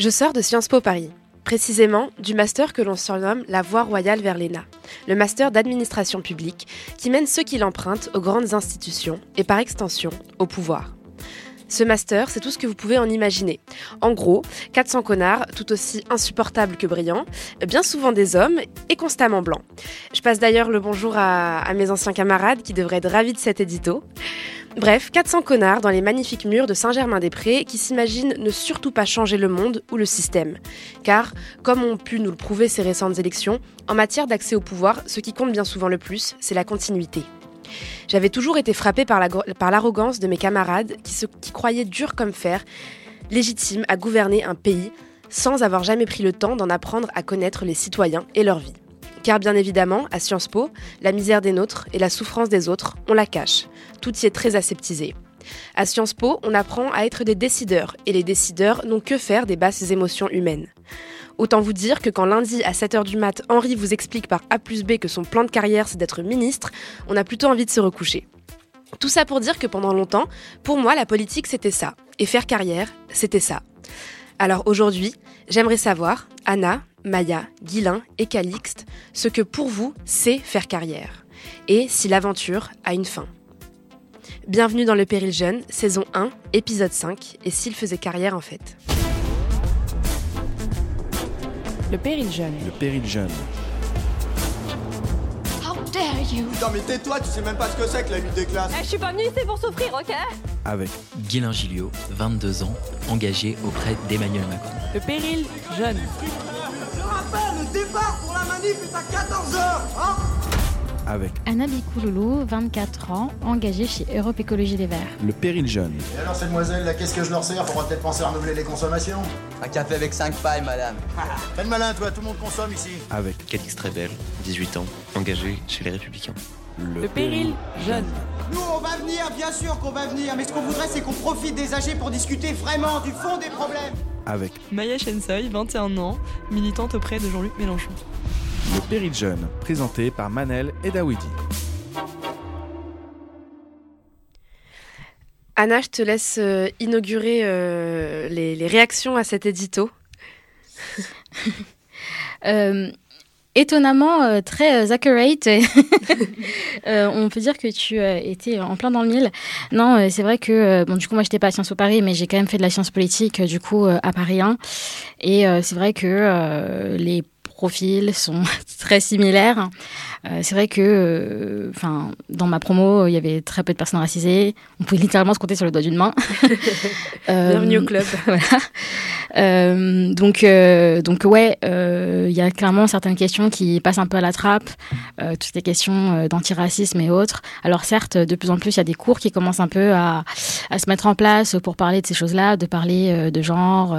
Je sors de Sciences Po Paris, précisément du master que l'on surnomme la voie royale vers l'ENA, le master d'administration publique qui mène ceux qui l'empruntent aux grandes institutions et par extension au pouvoir. Ce master, c'est tout ce que vous pouvez en imaginer. En gros, 400 connards, tout aussi insupportables que brillants, bien souvent des hommes et constamment blancs. Je passe d'ailleurs le bonjour à, à mes anciens camarades qui devraient être ravis de cet édito. Bref, 400 connards dans les magnifiques murs de Saint-Germain-des-Prés qui s'imaginent ne surtout pas changer le monde ou le système. Car, comme ont pu nous le prouver ces récentes élections, en matière d'accès au pouvoir, ce qui compte bien souvent le plus, c'est la continuité. J'avais toujours été frappée par l'arrogance de mes camarades qui, croyaient dur comme fer, légitimes à gouverner un pays sans avoir jamais pris le temps d'en apprendre à connaître les citoyens et leur vie. Car bien évidemment, à Sciences Po, la misère des nôtres et la souffrance des autres, on la cache. Tout y est très aseptisé. À Sciences Po, on apprend à être des décideurs, et les décideurs n'ont que faire des basses émotions humaines. Autant vous dire que quand lundi à 7h du mat, Henri vous explique par A plus B que son plan de carrière c'est d'être ministre, on a plutôt envie de se recoucher. Tout ça pour dire que pendant longtemps, pour moi, la politique c'était ça, et faire carrière, c'était ça. Alors aujourd'hui, j'aimerais savoir, Anna, Maya, Guilin et Calixte, ce que pour vous c'est faire carrière, et si l'aventure a une fin. Bienvenue dans Le Péril Jeune, saison 1, épisode 5, et s'il faisait carrière en fait. Le Péril Jeune. Le Péril Jeune. How dare you? Putain mais tais-toi, tu sais même pas ce que c'est que la lutte des classes Eh, Je suis pas venue ici pour souffrir, ok? Avec Guilain Gilliot, 22 ans, engagé auprès d'Emmanuel Macron. Le Péril Jeune. Rappelle, le départ pour la manif est à 14h hein avec Anna Bikouloulou, 24 ans, engagée chez Europe Écologie Les Verts. le Péril Jeune. Et alors, mademoiselle, là, qu'est-ce que je leur sers Faudra peut-être penser à renouveler les consommations. Un café avec 5 pailles, madame. Fais le malin, toi, tout le monde consomme ici. Avec Calix Trebel, 18 ans, engagé chez les Républicains. le, Le Péril Jeune. Nous, on va venir, bien sûr qu'on va venir, mais ce qu'on voudrait, c'est qu'on profite des âgés pour discuter vraiment du fond des problèmes. Avec Maya Shensoy, 21 ans, militante auprès de Jean-Luc Mélenchon. le Péril Jeune, présenté par Manel et Dawidi. Anna, je te laisse euh, inaugurer euh, les, les réactions à cet édito. Euh, étonnamment euh, très euh, accurate. Euh, on peut dire que tu étais en plein dans le mille. Non, c'est vrai que bon, du coup, moi, j'étais pas à Sciences Po Paris, mais j'ai quand même fait de la science politique, du coup, à Paris 1. Et c'est vrai que les profils sont très similaires. Euh, c'est vrai que, euh, dans ma promo, il y avait très peu de personnes racisées. On pouvait littéralement se compter sur le doigt d'une main. Euh, Bienvenue au club. voilà. Donc, donc ouais, il y a clairement certaines questions qui passent un peu à la trappe, toutes les questions d'antiracisme et autres. Alors certes, de plus en plus, il y a des cours qui commencent un peu à, à se mettre en place pour parler de ces choses-là, de parler de genre.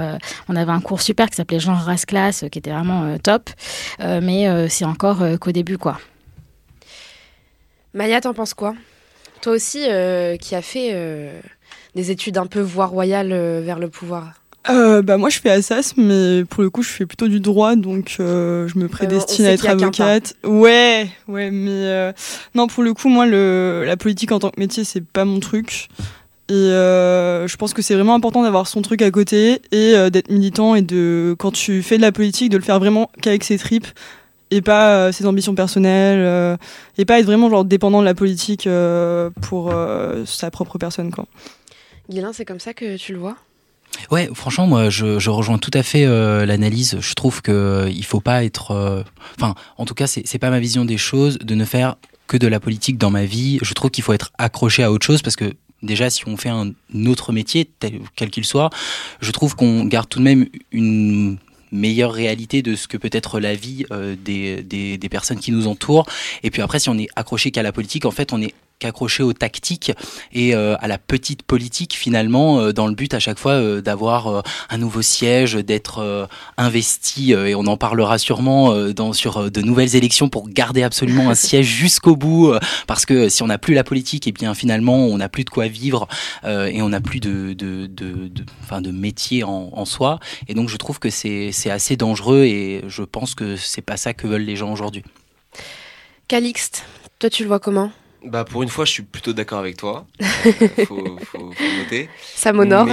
On avait un cours super qui s'appelait genre race classe, qui était vraiment top, mais euh, c'est encore euh, qu'au début, quoi. Maya, t'en penses quoi? Toi aussi, euh, qui as fait euh, des études un peu voie royale euh, vers le pouvoir? Euh, bah moi je fais Assas mais pour le coup je fais plutôt du droit donc euh, je me prédestine à être avocate. Ouais, ouais mais euh, non pour le coup moi le la politique en tant que métier c'est pas mon truc. Et euh, je pense que c'est vraiment important d'avoir son truc à côté et euh, d'être militant et de quand tu fais de la politique de le faire vraiment qu'avec ses tripes et pas euh, ses ambitions personnelles euh, et pas être vraiment genre dépendant de la politique euh, pour euh, sa propre personne quoi. Guilin, c'est comme ça que tu le vois? Ouais, franchement, moi, je, je rejoins tout à fait euh, l'analyse. Je trouve que euh, il faut pas être, euh, enfin, en tout cas, c'est c'est pas ma vision des choses de ne faire que de la politique dans ma vie. Je trouve qu'il faut être accroché à autre chose parce que déjà, si on fait un autre métier, tel, quel qu'il soit, je trouve qu'on garde tout de même une meilleure réalité de ce que peut être la vie euh, des, des, des personnes qui nous entourent. Et puis après, si on est accroché qu'à la politique, en fait, on est qu'accroché aux tactiques et à la petite politique finalement, dans le but à chaque fois d'avoir un nouveau siège, d'être investi et on en parlera sûrement dans, sur de nouvelles élections pour garder absolument un siège jusqu'au bout, parce que si on n'a plus la politique, et eh bien finalement on n'a plus de quoi vivre et on n'a plus de, de, de, de, enfin, de métier en, en soi. Et donc je trouve que c'est assez dangereux et je pense que c'est pas ça que veulent les gens aujourd'hui. Calixte, toi tu le vois comment? Bah pour une fois, je suis plutôt d'accord avec toi. Euh, faut, faut, noter. Ça m'honore.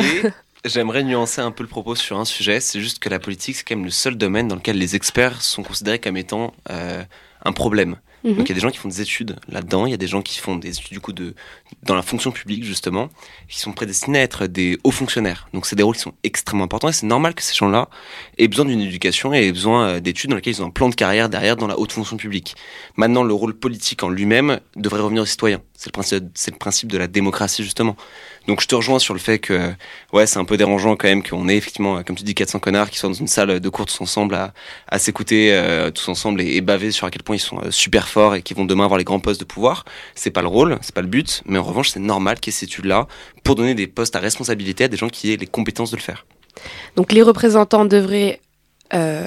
J'aimerais nuancer un peu le propos sur un sujet. C'est juste que la politique, c'est quand même le seul domaine dans lequel les experts sont considérés comme étant euh, un problème. Mhm. Donc il y a des gens qui font des études là-dedans, il y a des gens qui font des études du coup de dans la fonction publique justement, qui sont prédestinés à être des hauts fonctionnaires. Donc c'est des rôles qui sont extrêmement importants et c'est normal que ces gens-là aient besoin d'une éducation et aient besoin euh, d'études dans lesquelles ils ont un plan de carrière derrière dans la haute fonction publique. Maintenant le rôle politique en lui-même devrait revenir aux citoyens. C'est le principe, le principe de la démocratie justement. Donc je te rejoins sur le fait que ouais c'est un peu dérangeant quand même qu'on ait effectivement comme tu dis 400 connards qui sont dans une salle de cours tous ensemble à, s'écouter euh, tous ensemble et, baver sur à quel point ils sont euh, super forts et qui vont demain avoir les grands postes de pouvoir. C'est pas le rôle, c'est pas le but, mais en revanche c'est normal qu'il y ait cette étude là pour donner des postes à responsabilité à des gens qui aient les compétences de le faire. Donc les représentants devraient euh,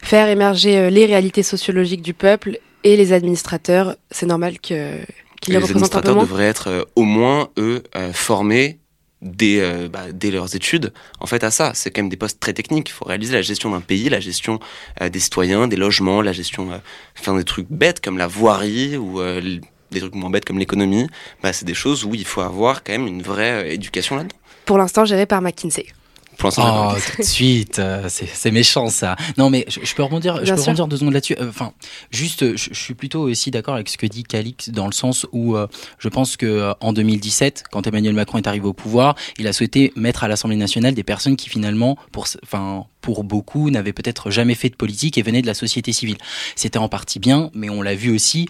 faire émerger les réalités sociologiques du peuple et les administrateurs, c'est normal que les, administrateurs devraient être euh, au moins, eux, euh, formés dès, euh, bah, dès, leurs études, en fait, à ça. C'est quand même des postes très techniques. Il faut réaliser la gestion d'un pays, la gestion des citoyens, des logements, la gestion, enfin, des trucs bêtes comme la voirie ou des trucs moins bêtes comme l'économie. Bah, c'est des choses où il faut avoir quand même une vraie éducation là-dedans. Pour l'instant, géré par McKinsey. Pour oh, tout de suite, euh, c'est méchant ça. Non, mais je, peux rebondir, je peux rebondir deux secondes là-dessus. Euh, enfin, juste, je, suis plutôt aussi d'accord avec ce que dit Calix dans le sens où euh, je pense que en 2017, quand Emmanuel Macron est arrivé au pouvoir, il a souhaité mettre à l'Assemblée nationale des personnes qui finalement, pour, enfin, pour beaucoup, n'avaient peut-être jamais fait de politique et venaient de la société civile. C'était en partie bien, mais on l'a vu aussi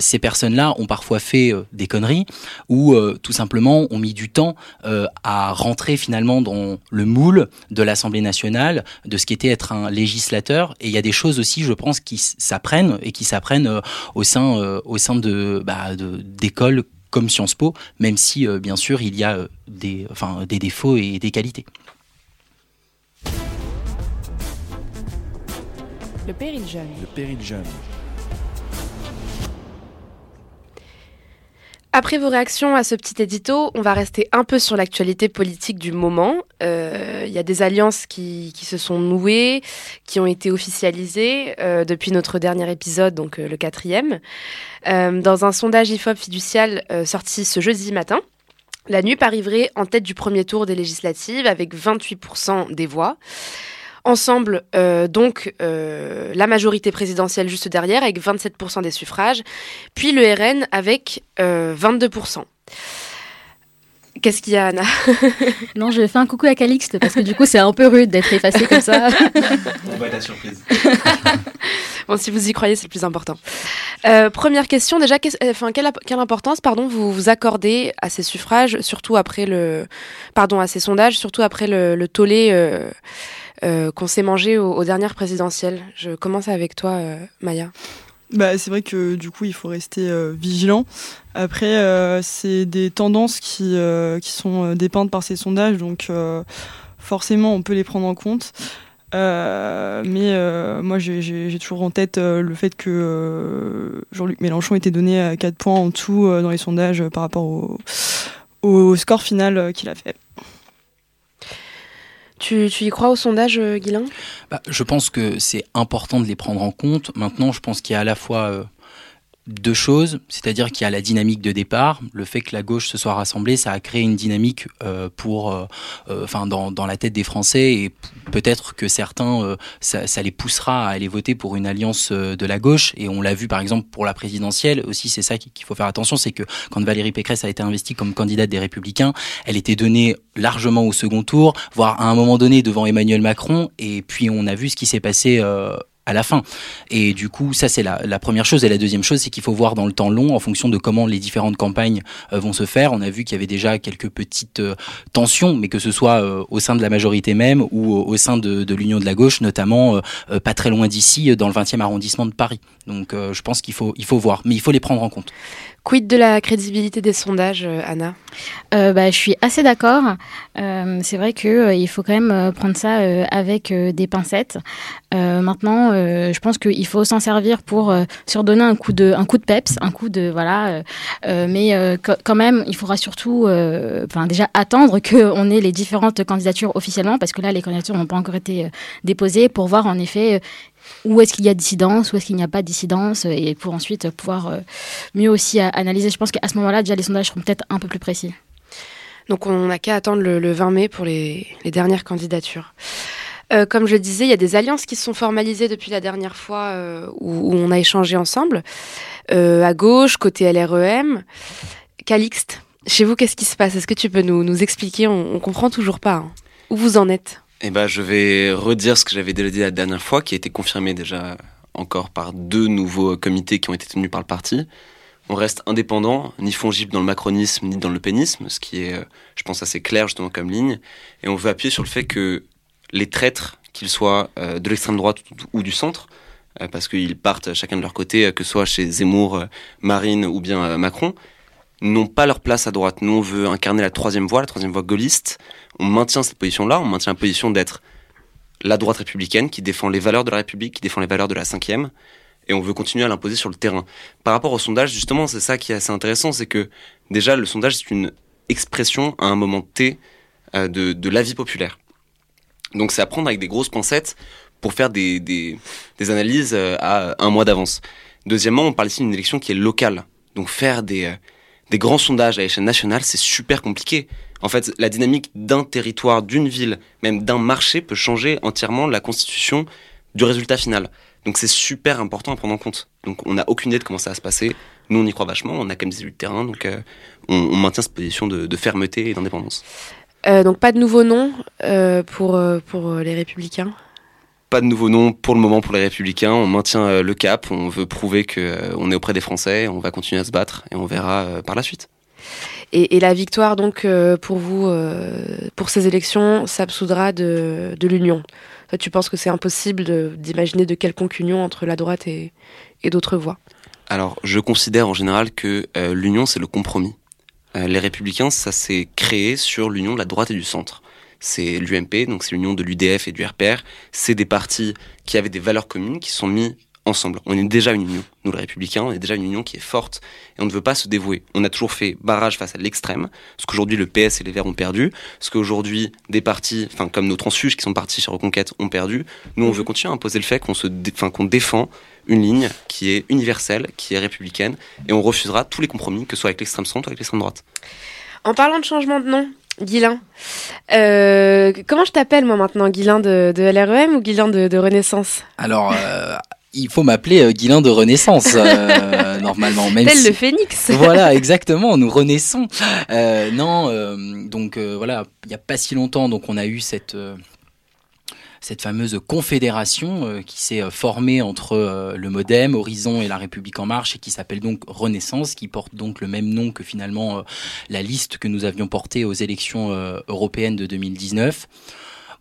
ces personnes-là ont parfois fait euh, des conneries ou euh, tout simplement ont mis du temps euh, à rentrer finalement dans le moule de l'Assemblée nationale, de ce qu'était être un législateur. Et il y a des choses aussi, je pense, qui s'apprennent et qui s'apprennent au sein, au sein de, bah, d'écoles comme Sciences Po, même si bien sûr il y a des, enfin, des défauts et des qualités. Le péril jeune. Le péril jeune. Après vos réactions à ce petit édito, on va rester un peu sur l'actualité politique du moment. Il euh, y a des alliances qui, se sont nouées, qui ont été officialisées euh, depuis notre dernier épisode, donc euh, le quatrième. dans un sondage IFOP fiducial sorti ce jeudi matin, la NUP arriverait en tête du premier tour des législatives avec 28% des voix. Ensemble, euh, donc, euh, la majorité présidentielle juste derrière, avec 27% des suffrages, puis le RN avec 22%. Euh, Qu'est-ce qu'il y a, Anna Non, je fais un coucou à Calixte parce que du coup, c'est un peu rude d'être effacé comme ça. On va être la surprise. bon, si vous y croyez, c'est le plus important. première question, déjà, enfin, quelle, quelle, importance, pardon, vous vous accordez à ces suffrages, surtout après le, pardon, à ces sondages, surtout après le, le tollé euh, qu'on s'est mangé aux, dernières présidentielles. Je commence avec toi, euh, Maya. Bah, c'est vrai que du coup, il faut rester euh, vigilant. Après, c'est des tendances qui, qui sont dépeintes par ces sondages, donc forcément, on peut les prendre en compte. mais moi, j'ai toujours en tête le fait que Jean-Luc Mélenchon était donné à 4 points en tout dans les sondages par rapport au, au score final qu'il a fait. Tu, y crois au sondage, euh, Guilain? Bah, Je pense que c'est important de les prendre en compte. Maintenant, je pense qu'il y a à la fois euh, deux choses, c'est-à-dire qu'il y a la dynamique de départ, le fait que la gauche se soit rassemblée, ça a créé une dynamique euh, pour, euh, euh, enfin, dans, dans, la tête des Français et peut-être que certains, ça, ça, les poussera à aller voter pour une alliance de la gauche. Et on l'a vu par exemple pour la présidentielle aussi, c'est ça qu'il faut faire attention, c'est que quand Valérie Pécresse a été investie comme candidate des Républicains, elle était donnée largement au second tour, voire à un moment donné devant Emmanuel Macron. Et puis on a vu ce qui s'est passé à la fin. Et du coup, ça c'est la, la, première chose. Et la deuxième chose, c'est qu'il faut voir dans le temps long, en fonction de comment les différentes campagnes euh, vont se faire. On a vu qu'il y avait déjà quelques petites euh, tensions, mais que ce soit euh, au sein de la majorité même ou au sein de, de l'Union de la gauche, notamment pas très loin d'ici, dans le 20e arrondissement de Paris. Donc je pense qu'il faut, il faut voir, mais il faut les prendre en compte. Quid de la crédibilité des sondages, euh, Anna? Euh, bah, Je suis assez d'accord. Euh, c'est vrai qu'il faut quand même prendre ça avec des pincettes. maintenant, je pense qu'il faut s'en servir pour donner un coup de, un coup de peps, un coup de voilà. mais quand même, il faudra surtout, déjà attendre qu'on ait les différentes candidatures officiellement, parce que là, les candidatures n'ont pas encore été déposées, pour voir en effet où est-ce qu'il y a dissidence, où est-ce qu'il n'y a pas de dissidence, et pour ensuite pouvoir euh, mieux aussi analyser. Je pense qu'à ce moment-là, déjà, les sondages seront peut-être un peu plus précis. Donc on n'a qu'à attendre le, 20 mai pour les, dernières candidatures. Euh, comme je disais, il y a des alliances qui se sont formalisées depuis la dernière fois euh, où, on a échangé ensemble. à gauche, côté LREM. Calixte, chez vous, qu'est-ce qui se passe? Est-ce que tu peux nous, expliquer? On ne comprend toujours pas. Hein. Où vous en êtes? Eh ben, je vais redire ce que j'avais déjà dit la dernière fois, qui a été confirmé déjà encore par deux nouveaux comités qui ont été tenus par le parti. On reste indépendant, ni fongible dans le macronisme ni dans le pénisme, ce qui est, euh, je pense, assez clair justement comme ligne. Et on veut appuyer sur le fait que les traîtres, qu'ils soient euh, de l'extrême droite ou du centre, euh, parce qu'ils partent chacun de leur côté, que ce soit chez Zemmour, Marine ou bien Macron, n'ont pas leur place à droite. Nous, on veut incarner la troisième voie, la troisième voie gaulliste. On maintient cette position-là, on maintient la position d'être la droite républicaine qui défend les valeurs de la République, qui défend les valeurs de la cinquième, et on veut continuer à l'imposer sur le terrain. Par rapport au sondage, justement, c'est ça qui est assez intéressant, c'est que déjà, le sondage, c'est une expression à un moment T euh, de, de l'avis populaire. Donc c'est à prendre avec des grosses pincettes pour faire des, des, des analyses euh, à un mois d'avance. Deuxièmement, on parle ici d'une élection qui est locale. Donc faire des, euh, des grands sondages à l'échelle nationale, c'est super compliqué. En fait, la dynamique d'un territoire, d'une ville, même d'un marché peut changer entièrement la constitution du résultat final. Donc c'est super important à prendre en compte. Donc on n'a aucune idée de comment ça va se passer. Nous, on y croit vachement. On a quand même des élus de terrain, donc euh, on, maintient cette position de, fermeté et d'indépendance. Euh, donc pas de nouveau nom euh, pour, pour les républicains? Pas de nouveau nom pour le moment pour les Républicains. On maintient euh, le cap. On veut prouver qu'on euh, est auprès des Français. On va continuer à se battre et on verra euh, par la suite. Et, la victoire, donc, pour vous, pour ces élections, s'absoudra de, de l'union. Tu penses que c'est impossible d'imaginer de, quelconque union entre la droite et, et d'autres voix? Alors, je considère en général que l'union, c'est le compromis. les Républicains, ça s'est créé sur l'union de la droite et du centre c'est l'UMP, donc c'est l'union de l'UDF et du RPR. C'est des partis qui avaient des valeurs communes qui sont mis ensemble. On est déjà une union, nous les républicains, on est déjà une union qui est forte et on ne veut pas se dévouer. On a toujours fait barrage face à l'extrême, ce qu'aujourd'hui le PS et les Verts ont perdu, ce qu'aujourd'hui des partis, enfin comme nos transfuges qui sont partis chez Reconquête ont perdu. Nous on veut continuer à imposer le fait qu'on se, qu'on défend une ligne qui est universelle, qui est républicaine et on refusera tous les compromis, que ce soit avec l'extrême centre ou avec l'extrême droite. En parlant de changement de nom, Guilain. Euh, comment je t'appelle moi maintenant Guilain de, LREM ou Guilain de, Renaissance? Alors, euh, il faut m'appeler euh, Guilain de Renaissance normalement. Même Tel le phénix. voilà, exactement, nous renaissons. non, donc voilà, il n'y a pas si longtemps, donc on a eu cette cette fameuse confédération euh, qui s'est euh, formée entre euh, le Modem, Horizon et la République en marche et qui s'appelle donc Renaissance, qui porte donc le même nom que finalement la liste que nous avions portée aux élections européennes de 2019.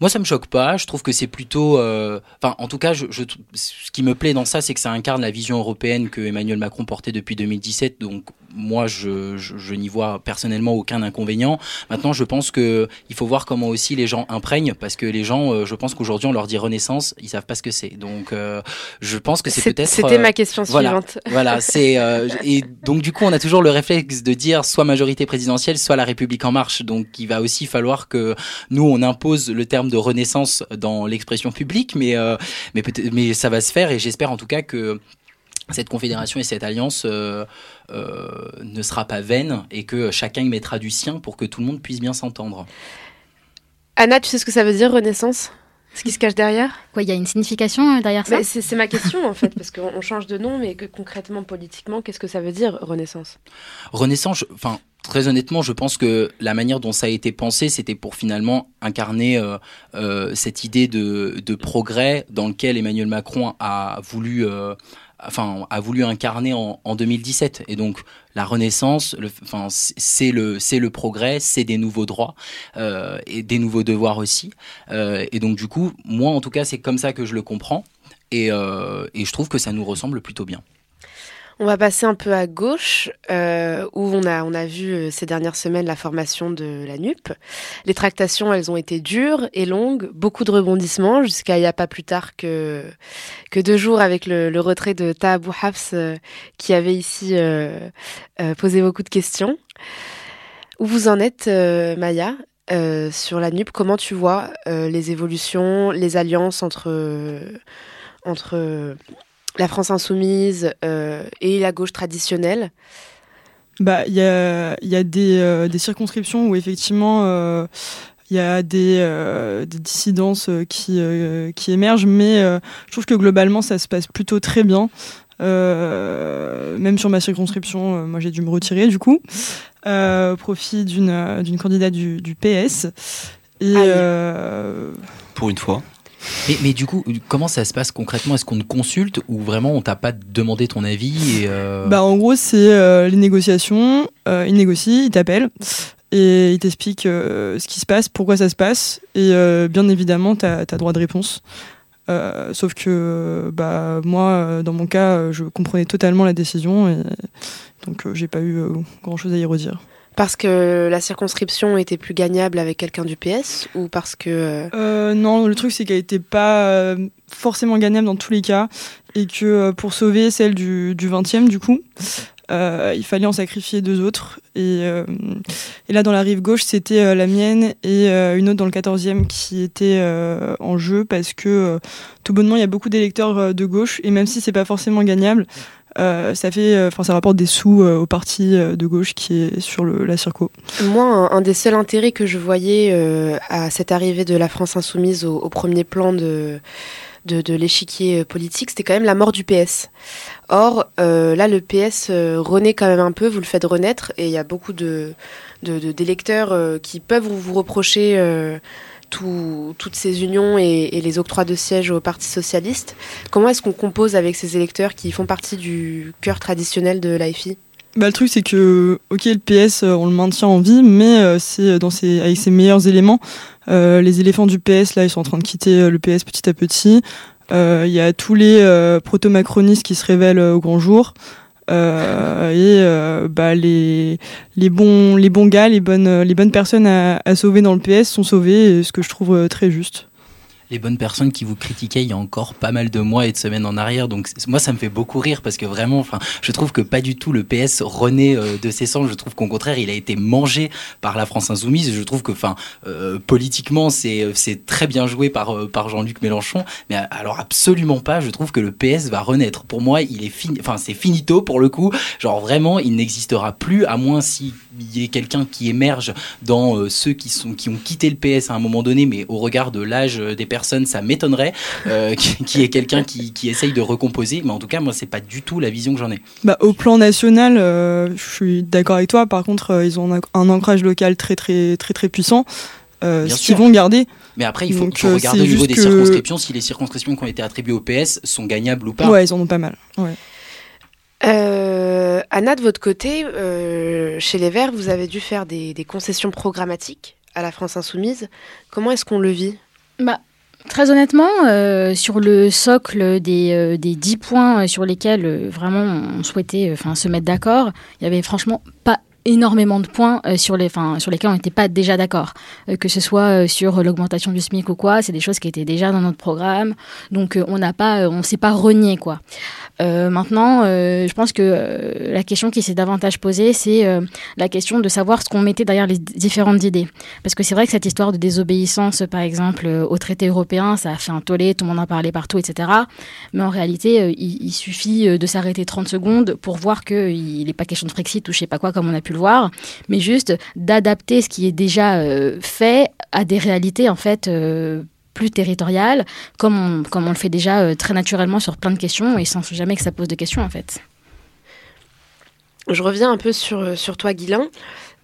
Moi, ça me choque pas. Je trouve que c'est plutôt, enfin, en tout cas, ce qui me plaît dans ça, c'est que ça incarne la vision européenne que Emmanuel Macron portait depuis 2017. Donc, moi, je, je, n'y vois personnellement aucun inconvénient. Maintenant, je pense que il faut voir comment aussi les gens imprègnent, parce que les gens, euh, je pense qu'aujourd'hui, on leur dit Renaissance, ils savent pas ce que c'est. Donc, euh, je pense que c'est peut-être. C'était ma euh, question suivante. Voilà, c'est et donc du coup, on a toujours le réflexe de dire soit majorité présidentielle, soit la République en marche. Donc, il va aussi falloir que nous, on impose le terme de Renaissance dans l'expression publique, mais mais peut-être, mais ça va se faire, et j'espère en tout cas que cette confédération et cette alliance euh, euh, ne sera pas vaine et que chacun y mettra du sien pour que tout le monde puisse bien s'entendre. Anna, tu sais ce que ça veut dire Renaissance? Ce qui se cache derrière? Quoi, il y a une signification euh, derrière ça? C'est ma question en fait, parce qu'on change de nom, mais que, concrètement, politiquement, qu'est-ce que ça veut dire Renaissance? Renaissance, enfin, très honnêtement, je pense que la manière dont ça a été pensé, c'était pour finalement incarner cette idée de, de, progrès dans lequel Emmanuel Macron a voulu enfin, a voulu incarner en, 2017. Et donc, la Renaissance, enfin, c'est le, c'est le progrès, c'est des nouveaux droits euh, et des nouveaux devoirs aussi. Euh, et donc, du coup, moi, en tout cas, c'est comme ça que je le comprends. Et, euh, et je trouve que ça nous ressemble plutôt bien. On va passer un peu à gauche, euh, où on a, vu euh, ces dernières semaines la formation de la NUP. Les tractations, elles ont été dures et longues, beaucoup de rebondissements, jusqu'à il n'y a pas plus tard que, que deux jours avec le, retrait de Taha Hafs, euh, qui avait ici posé beaucoup de questions. Où vous en êtes, Maya, sur la NUP Comment tu vois les évolutions, les alliances entre la France insoumise euh, et la gauche traditionnelle Bah, il y a, il y a des, euh, des circonscriptions où effectivement euh, il y a des, euh, des dissidences qui, euh, qui émergent, mais euh, je trouve que globalement ça se passe plutôt très bien. Euh, même sur ma circonscription, euh, moi j'ai dû me retirer du coup, euh, au profit d'une euh, d'une candidate du, du PS. Et euh, Pour une fois. Mais, mais du coup, comment ça se passe concrètement? Est-ce qu'on te consulte ou vraiment on t'a pas demandé ton avis et euh, Bah, en gros, c'est euh, les négociations. Euh, il négocie, il t'appelle et il t'explique euh, ce qui se passe, pourquoi ça se passe. Et bien évidemment, tu as, droit de réponse. Sauf que bah, moi, dans mon cas, je comprenais totalement la décision et donc j'ai pas eu grand chose à y redire. Parce que la circonscription était plus gagnable avec quelqu'un du PS ou parce que... euh, Euh, non, le truc c'est qu'elle était pas euh, forcément gagnable dans tous les cas et que euh, pour sauver celle du, du 20e du coup, il fallait en sacrifier deux autres. Et, et là dans la rive gauche c'était la mienne et une autre dans le 14e qui était en jeu parce que tout bonnement il y a beaucoup d'électeurs de gauche et même si c'est pas forcément gagnable, euh, ça fait, enfin ça rapporte des sous euh, au parti euh, de gauche qui est sur la circo. Moi, un, des seuls intérêts que je voyais euh, à cette arrivée de la France insoumise au, premier plan de, de, de l'échiquier euh, politique, c'était quand même la mort du PS. Or, euh, là, le PS euh, renaît quand même un peu, vous le faites renaître, et il y a beaucoup de, de, de- d'électeurs euh, qui peuvent vous, reprocher euh, tout- toutes ces unions et, et les octrois de sièges au Parti socialiste. Comment est-ce qu'on compose avec ces électeurs qui font partie du cœur traditionnel de l'AFI? Bah, le truc, c'est que, ok, le PS, euh, on le maintient en vie, mais euh, c'est ses, avec ses meilleurs éléments. Euh, les éléphants du PS, là, ils sont en train de quitter euh, le PS petit à petit. Euh, Il y a tous les euh, proto-macronistes qui se révèlent euh, au grand jour. Euh, et euh, bah, les, les, bons, les bons gars, les bonnes, les bonnes personnes à, à sauver dans le PS sont sauvées, ce que je trouve euh, très juste. Les bonnes personnes qui vous critiquaient il y a encore pas mal de mois et de semaines en arrière. Donc moi, ça me fait beaucoup rire parce que vraiment, enfin, je trouve que pas du tout le PS renaît euh, de ses cendres. Je trouve qu'au contraire, il a été mangé par la France insoumise. Je trouve que, enfin, euh, politiquement, c'est c'est très bien joué par euh, par Jean-Luc Mélenchon, mais alors absolument pas. Je trouve que le PS va renaître. Pour moi, il est fini. Enfin, c'est finito pour le coup. Genre vraiment, il n'existera plus à moins s'il y ait quelqu'un qui émerge dans ceux qui sont qui ont quitté le PS à un moment donné, mais au regard de l'âge des personnes, ça m'étonnerait euh, qu'il qui y ait quelqu'un qui, qui essaye de recomposer. Mais en tout cas, moi, c'est pas du tout la vision que j'en ai. Bah, au plan national, euh, je suis d'accord avec toi. Par contre, euh, ils ont un, ancrage local très très très très puissant. Euh, ce qu'ils vont garder. Mais après, il faut, Donc, faut euh, regarder au niveau des que- circonscriptions si les circonscriptions qui ont été attribuées au PS sont gagnables ou pas. Ouais, ils en ont pas mal. Ouais. Euh, Anna, de votre côté, euh, chez les Verts, vous avez dû faire des, des concessions programmatiques à la France insoumise. Comment est-ce qu'on le vit? Bah, très honnêtement, euh, sur le socle des, euh, des 10 points euh, sur lesquels euh, vraiment on souhaitait enfin, se mettre d'accord, il y avait franchement pas énormément de points euh, sur, les, enfin, sur lesquels on n'était pas déjà d'accord. Euh, que ce soit euh, sur l'augmentation du SMIC ou quoi, c'est des choses qui étaient déjà dans notre programme. Donc on n'a pas, on s'est pas renié quoi. Maintenant, je pense que la question qui s'est davantage posée, c'est la question de savoir ce qu'on mettait derrière les différentes idées. Parce que c'est vrai que cette histoire de désobéissance, par exemple, au traité européen, ça a fait un tollé, tout le monde en parlait partout, etc. Mais en réalité, il, suffit de s'arrêter 30 secondes pour voir qu'il n'est pas question de Frexit ou je sais pas quoi, comme on a pu voir, mais juste d'adapter ce qui est déjà euh, fait à des réalités, en fait, euh, plus territoriales, comme on, comme on le fait déjà euh, très naturellement sur plein de questions et sans jamais que ça pose de questions, en fait. Je reviens un peu sur, sur toi, Guilain,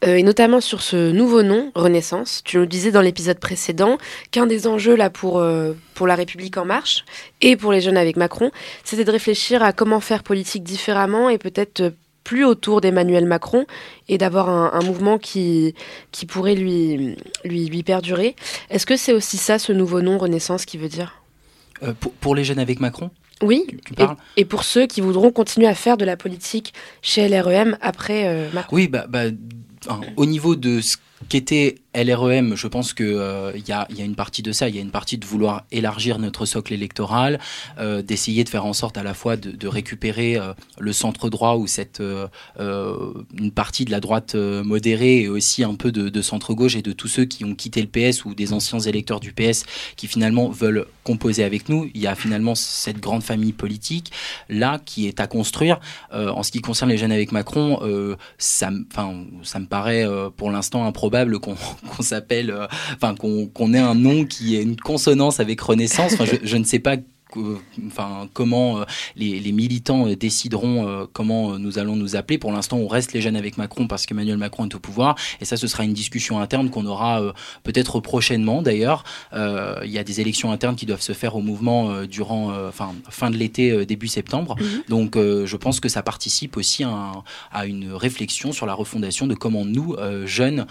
et notamment sur ce nouveau nom, Renaissance. Tu nous disais dans l'épisode précédent qu'un des enjeux là pour, pour la République en marche et pour les jeunes avec Macron, c'était de réfléchir à comment faire politique différemment et peut-être plus autour d'Emmanuel Macron et d'avoir un, un mouvement qui, qui pourrait lui, lui, lui perdurer. Est-ce que c'est aussi ça, ce nouveau nom, Renaissance, qui veut dire? Euh, pour, pour les jeunes avec Macron? Oui, et, pour ceux qui voudront continuer à faire de la politique chez LREM après Macron. Oui, bah, bah au niveau de ce qu'était LREM, je pense qu'il euh, y, a, une partie de ça, il y a une partie de vouloir élargir notre socle électoral, euh, d'essayer de faire en sorte à la fois de, récupérer euh, le centre droit ou cette une partie de la droite modérée et aussi un peu de, centre gauche et de tous ceux qui ont quitté le PS ou des anciens électeurs du PS qui finalement veulent composer avec nous. Il y a finalement cette grande famille politique là qui est à construire. en ce qui concerne les jeunes avec Macron, ça me paraît pour l'instant improbable qu'on qu'on s'appelle, euh, enfin qu'on ait un nom qui ait une consonance avec Renaissance. Je ne sais pas enfin, comment euh, les, militants euh, décideront euh, comment nous allons nous appeler. Pour l'instant, on reste les jeunes avec Macron parce qu'Emmanuel Macron est au pouvoir. Et ça, ce sera une discussion interne qu'on aura peut-être prochainement. D'ailleurs, il y a des élections internes qui doivent se faire au mouvement durant, enfin, fin de l'été, début septembre. Mhm. Donc, je pense que ça participe aussi à, une réflexion sur la refondation de comment nous, jeunes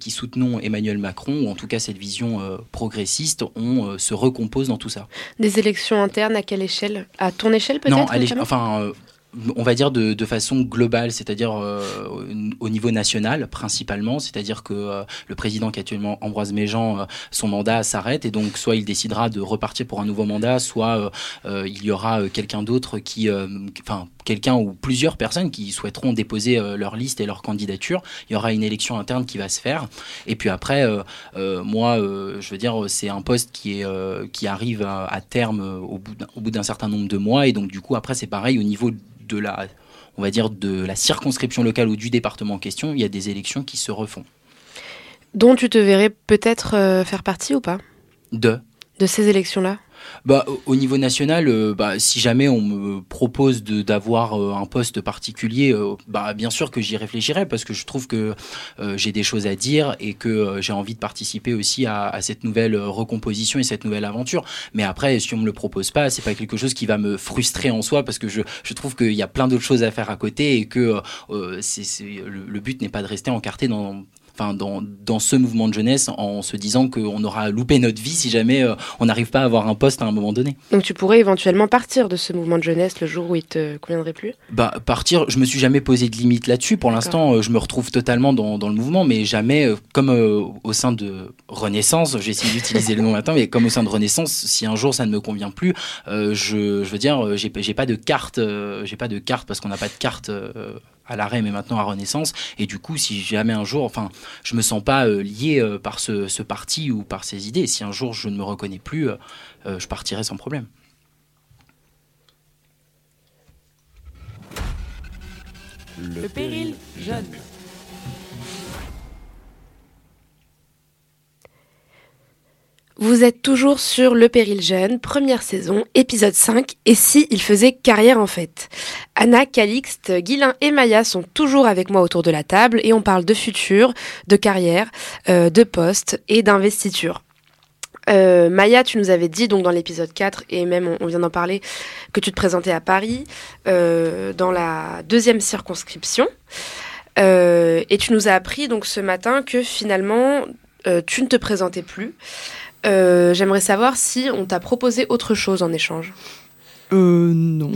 qui soutenons Emmanuel Macron, ou en tout cas cette vision progressiste, on se recompose dans tout ça. Des élections interne à quelle échelle? À ton échelle peut-être Non, enfin, euh, on va dire de, façon globale, c'est-à-dire euh, au niveau national principalement, c'est-à-dire que euh, le président qui est actuellement Ambroise Méjean, son mandat s'arrête et donc soit il décidera de repartir pour un nouveau mandat, soit il y aura quelqu'un d'autre qui, enfin quelqu'un ou plusieurs personnes qui souhaiteront déposer leur liste et leur candidature. Il y aura une élection interne qui va se faire. Et puis après, moi, je veux dire, c'est un poste qui, est, qui arrive à, terme au bout d'un certain nombre de mois. Et donc, du coup, après, c'est pareil au niveau de la, on va dire, de la circonscription locale ou du département en question, il y a des élections qui se refont. Dont tu te verrais peut-être euh, faire partie ou pas? De De ces élections-là? Bah, au niveau national, euh, bah, si jamais on me propose d'avoir euh, un poste particulier, euh, bah, bien sûr que j'y réfléchirai parce que je trouve que j'ai des choses à dire et que j'ai envie de participer aussi à, cette nouvelle recomposition et cette nouvelle aventure. Mais après, si on me le propose pas, c'est pas quelque chose qui va me frustrer en soi parce que je, je trouve qu'il y a plein d'autres choses à faire à côté et que le, le but n'est pas de rester encarté dans enfin dans, dans, ce mouvement de jeunesse en se disant qu'on aura loupé notre vie si jamais euh, on n'arrive pas à avoir un poste à un moment donné. Donc tu pourrais éventuellement partir de ce mouvement de jeunesse le jour où il te conviendrait plus? Bah partir, je me suis jamais posé de limite là-dessus. Pour l'instant, euh, je me retrouve totalement dans, dans, le mouvement, mais jamais euh, comme au sein de Renaissance. J'ai essayé d'utiliser le nom maintenant, mais comme au sein de Renaissance, si un jour ça ne me convient plus, je, je, veux dire, j'ai pas de carte, j'ai pas de carte parce qu'on n'a pas de carte à l'arrêt mais maintenant à Renaissance. Et du coup si jamais un jour enfin je me sens pas euh, lié euh, par ce, parti ou par ces idées si un jour je ne me reconnais plus euh, je partirai sans problème. Le, péril jeune Vous êtes toujours sur Le Péril Jeune, première saison, épisode 5, et si il faisait carrière en fait Anna, Calixte, Guilin et Maya sont toujours avec moi autour de la table et on parle de futur, de carrière, euh, de poste et d'investiture. Euh, Maya, tu nous avais dit donc dans l'épisode 4 et même on, vient d'en parler que tu te présentais à Paris euh, dans la deuxième circonscription et tu nous as appris donc ce matin que finalement tu ne te présentais plus. Euh, j'aimerais savoir si on t'a proposé autre chose en échange. Euh, non.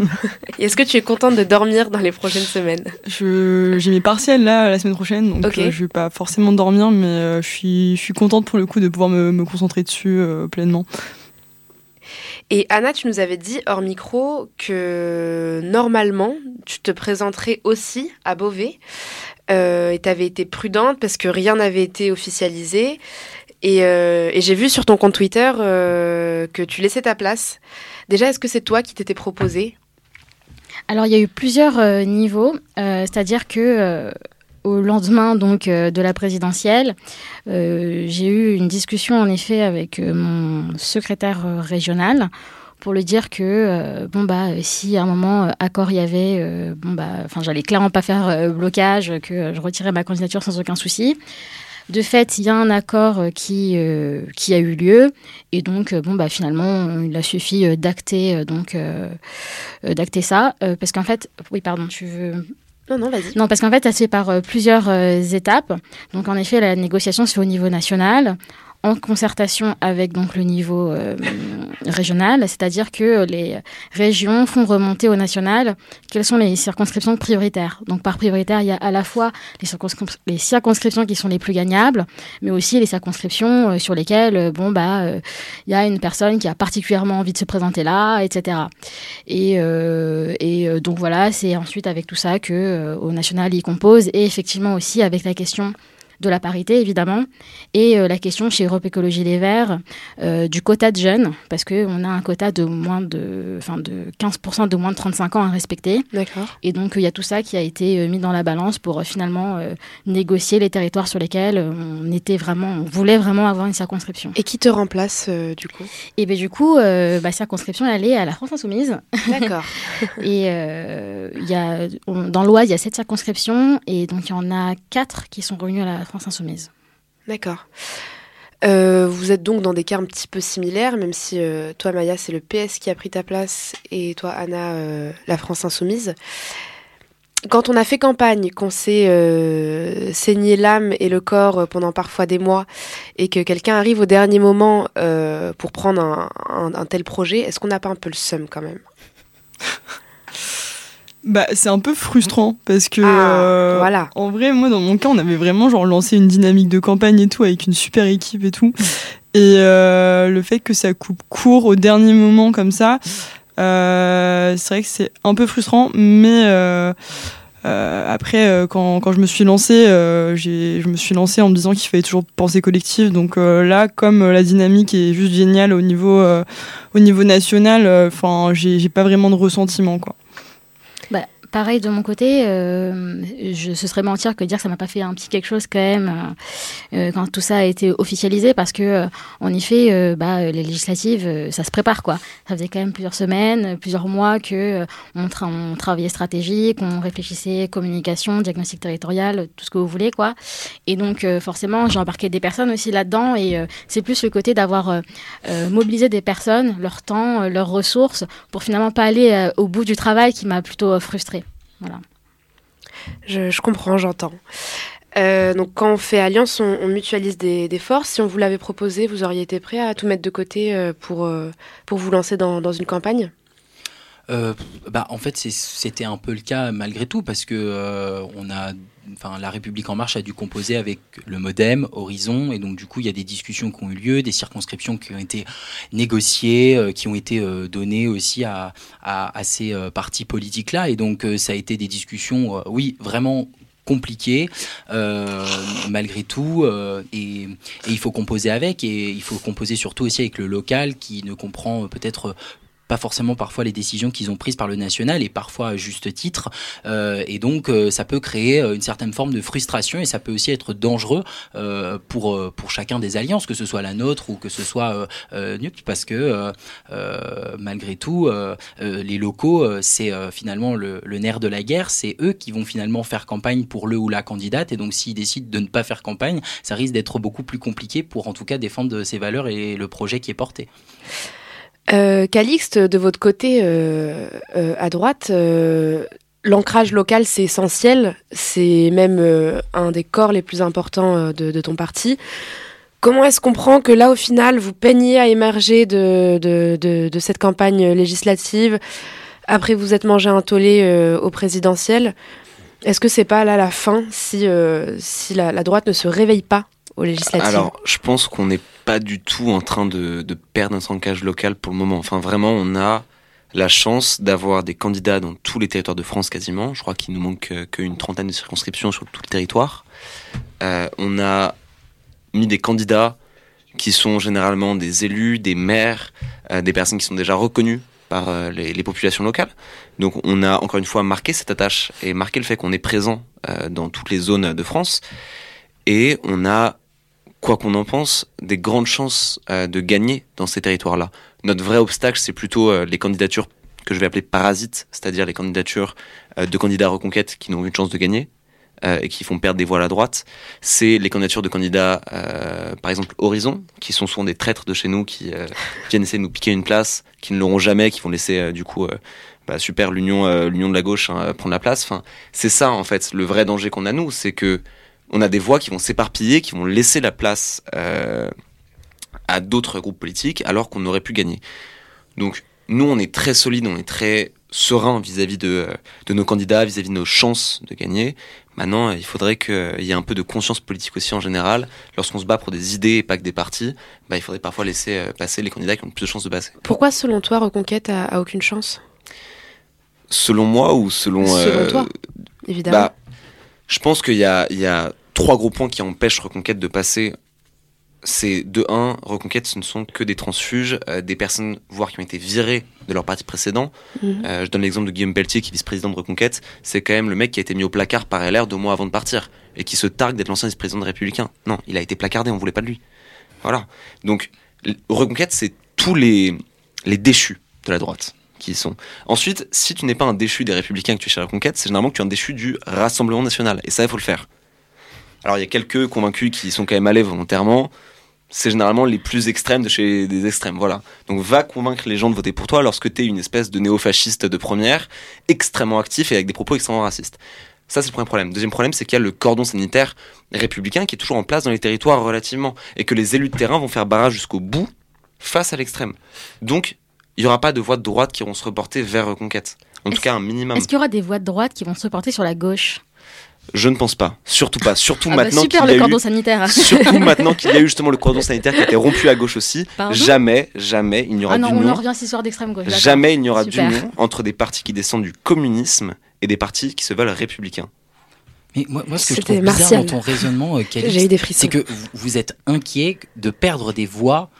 Est-ce que tu es contente de dormir dans les prochaines semaines J'ai mes partiels là la semaine prochaine, donc euh, je vais pas forcément dormir, mais euh, je, suis, je suis contente pour le coup de pouvoir me, me concentrer dessus pleinement. Et Anna, tu nous avais dit hors micro que normalement, tu te présenterais aussi à Beauvais. et tu avais été prudente parce que rien n'avait été officialisé. Euh, et, j'ai vu sur ton compte Twitter euh, que tu laissais ta place. Déjà, est-ce que c'est toi qui t'étais proposé? Alors, il y a eu plusieurs euh, niveaux. C'est-à-dire que au lendemain donc de la présidentielle, j'ai eu une discussion en effet avec mon secrétaire régional pour lui dire que bon bah si à un moment accord il y avait bon bah enfin j'allais clairement pas faire blocage que je retirais ma candidature sans aucun souci de fait, il y a un accord euh, qui, euh, qui a eu lieu. Et donc, euh, bon, bah, finalement, il a suffi d'acter, donc, d'acter ça. parce qu'en fait, oui, pardon, tu veux. Non, non, vas-y. Non, parce qu'en fait, ça se fait par plusieurs étapes. Donc, en effet, la négociation se fait au niveau national. Concertation avec donc le niveau euh, régional, c'est-à-dire que les régions font remonter au national quelles sont les circonscriptions prioritaires. Donc par prioritaire, il y a à la fois les, circonscriptions qui sont les plus gagnables, mais aussi les circonscriptions euh, sur lesquelles euh, bon bah il y a une personne qui a particulièrement envie de se présenter là, etc. Et, et donc voilà, c'est ensuite avec tout ça que au national il compose et effectivement aussi avec la question de la parité évidemment, et euh, la question chez Europe Écologie Les Verts euh, du quota de jeunes, parce qu'on a un quota de moins de, enfin de 15% de moins de 35 ans à respecter. D'accord. Et donc il y a tout ça qui a été euh, mis dans la balance pour finalement négocier les territoires sur lesquels on était vraiment, on voulait vraiment avoir une circonscription. Et qui te remplace du coup? Et bien du coup, bah, circonscription elle est à la France Insoumise. D'accord. et il y a, dans l'Oise, il y a sept circonscriptions, et donc il y en a quatre qui sont réunies à la France Insoumise. D'accord. Euh, vous êtes donc dans des cas un petit peu similaires, même si euh, toi, Maya, c'est le PS qui a pris ta place et toi, Anna, euh, la France Insoumise. Quand on a fait campagne, qu'on s'est saigné l'âme et le corps pendant parfois des mois, et que quelqu'un arrive au dernier moment pour prendre un, un tel projet, est-ce qu'on n'a pas un peu le seum quand même? Bah, c'est un peu frustrant parce que ah, euh, voilà. en vrai, moi dans mon cas, on avait vraiment genre lancé une dynamique de campagne et tout avec une super équipe et tout. Et euh, le fait que ça coupe court au dernier moment comme ça, euh, c'est vrai que c'est un peu frustrant, mais après, quand, quand, je me suis lancée, je me suis lancée en me disant qu'il fallait toujours penser collectif. Donc là, comme la dynamique est juste géniale au niveau, au niveau national, enfin, j'ai pas vraiment de ressentiment, quoi. Pareil de mon côté, euh, je, ce serait mentir que dire que ça m'a pas fait un petit quelque chose quand même euh, quand tout ça a été officialisé parce que euh, en effet, euh, bah, les législatives, euh, ça se prépare quoi. Ça faisait quand même plusieurs semaines, plusieurs mois que on, on, travaillait stratégie, qu'on réfléchissait communication, diagnostic territorial, tout ce que vous voulez quoi. Et donc forcément, j'ai embarqué des personnes aussi là-dedans et c'est plus le côté d'avoir mobilisé des personnes, leur temps, leurs ressources pour finalement pas aller au bout du travail qui m'a plutôt frustrée. Voilà. Je, je comprends, j'entends. Euh, donc quand on fait alliance, on, on mutualise des, des, forces. Si on vous l'avait proposé, vous auriez été prêt à tout mettre de côté euh, pour, euh, pour vous lancer dans, dans une campagne? Euh, bah, en fait, c'était un peu le cas malgré tout parce que euh, on a, enfin, la République en marche a dû composer avec le MoDem, Horizon, et donc du coup, il y a des discussions qui ont eu lieu, des circonscriptions qui ont été négociées, euh, qui ont été euh, données aussi à, ces euh, partis politiques-là, et donc euh, ça a été des discussions, oui, vraiment compliquées malgré tout et, et, il faut composer avec et il faut composer surtout aussi avec le local qui ne comprend peut-être pas forcément parfois les décisions qu'ils ont prises par le national et parfois à juste titre. Euh, et donc euh, ça peut créer euh, une certaine forme de frustration et ça peut aussi être dangereux euh, pour pour chacun des alliances, que ce soit la nôtre ou que ce soit NUP, parce que malgré tout les locaux c'est finalement le, le, nerf de la guerre, c'est eux qui vont finalement faire campagne pour le ou la candidate et donc s'ils décident de ne pas faire campagne, ça risque d'être beaucoup plus compliqué pour en tout cas défendre ses valeurs et le projet qui est porté. Euh, Calixte, de votre côté, euh, euh, à droite, l'ancrage local, c'est essentiel. C'est même un des corps les plus importants de, ton parti. Comment est-ce qu'on prend que là, au final, vous peignez à émerger de, cette campagne législative Après, vous êtes mangé un tollé au présidentiel? Est-ce que c'est pas là la fin si, si la, la droite ne se réveille pas aux législatives? Alors, je pense qu'on n'est pas du tout en train de, perdre notre ancrage local pour le moment. Enfin, vraiment, on a la chance d'avoir des candidats dans tous les territoires de France quasiment. Je crois qu'il nous manque qu'une trentaine de circonscriptions sur tout le territoire. Euh, on a mis des candidats qui sont généralement des élus, des maires, euh, des personnes qui sont déjà reconnues par euh, les, populations locales. Donc on a encore une fois marqué cette attache et marqué le fait qu'on est présent euh, dans toutes les zones de France. Et on a quoi qu'on en pense, des grandes chances euh, de gagner dans ces territoires-là. Notre vrai obstacle, c'est plutôt euh, les candidatures que je vais appeler parasites, c'est-à-dire les candidatures euh, de candidats reconquête qui n'ont une chance de gagner et qui font perdre des voix à la droite. C'est les candidatures de candidats, par exemple Horizon, qui sont souvent des traîtres de chez nous, qui viennent essayer de nous piquer une place, qui ne l'auront jamais, qui vont laisser du coup bah, super l'union l'union de la gauche hein, prendre la place. Enfin, c'est ça en fait le vrai danger qu'on a nous, c'est que on a des voix qui vont s'éparpiller, qui vont laisser la place euh, à d'autres groupes politiques alors qu'on aurait pu gagner. Donc nous, on est très solide, on est très serein vis-à-vis de, de nos candidats, vis-à-vis de nos chances de gagner. Maintenant, il faudrait qu'il y ait un peu de conscience politique aussi en général. Lorsqu'on se bat pour des idées et pas que des partis, bah, il faudrait parfois laisser euh, passer les candidats qui ont le plus de chances de passer. Pourquoi, selon toi, Reconquête a, a aucune chance? Selon moi ou selon... Selon euh, toi, évidemment. bah, je pense qu'il y a, il y a trois gros points qui empêchent Reconquête de passer. C'est de un, Reconquête, ce ne sont que des transfuges, euh, des personnes, voire qui ont été virées de leur parti précédent. Mhm. Euh, je donne l'exemple de Guillaume Pelletier, qui est vice-président de Reconquête. C'est quand même le mec qui a été mis au placard par LR deux mois avant de partir et qui se targue d'être l'ancien vice-président de Républicain. Non, il a été placardé, on voulait pas de lui. Voilà. Donc, Reconquête, c'est tous les, les déchus de la droite qui sont. Ensuite, si tu n'es pas un déchu des Républicains que tu es chez Reconquête, c'est généralement que tu es un déchu du Rassemblement National. Et ça, il faut le faire. Alors, il y a quelques convaincus qui sont quand même allés volontairement. C'est généralement les plus extrêmes de chez des extrêmes, voilà. Donc va convaincre les gens de voter pour toi lorsque tu es une espèce de néo-fasciste de première, extrêmement actif et avec des propos extrêmement racistes. Ça, c'est le premier problème. Deuxième problème, c'est qu'il y a le cordon sanitaire républicain qui est toujours en place dans les territoires relativement, et que les élus de terrain vont faire barrage jusqu'au bout face à l'extrême. Donc, il n'y aura pas de voix de droite qui vont se reporter vers Reconquête. En tout cas, un minimum. Est-ce qu'il y aura des voix de droite qui vont se reporter sur la gauche? Je ne pense pas. Surtout pas. Surtout Ah bah maintenant qu'il y a le cordon eu... sanitaire. Surtout maintenant qu'il y a eu justement le cordon sanitaire qui a été rompu à gauche aussi. Pardon? Jamais, jamais il n'y aura Ah non, on en revient à cette histoire d'extrême gauche. Jamais il n'y aura d'union entre des partis qui descendent du communisme et des partis qui se veulent républicains. Mais moi, moi, ce que je trouve bizarre Martial. dans ton raisonnement, euh, c'est que vous- vous êtes inquiet de perdre des voix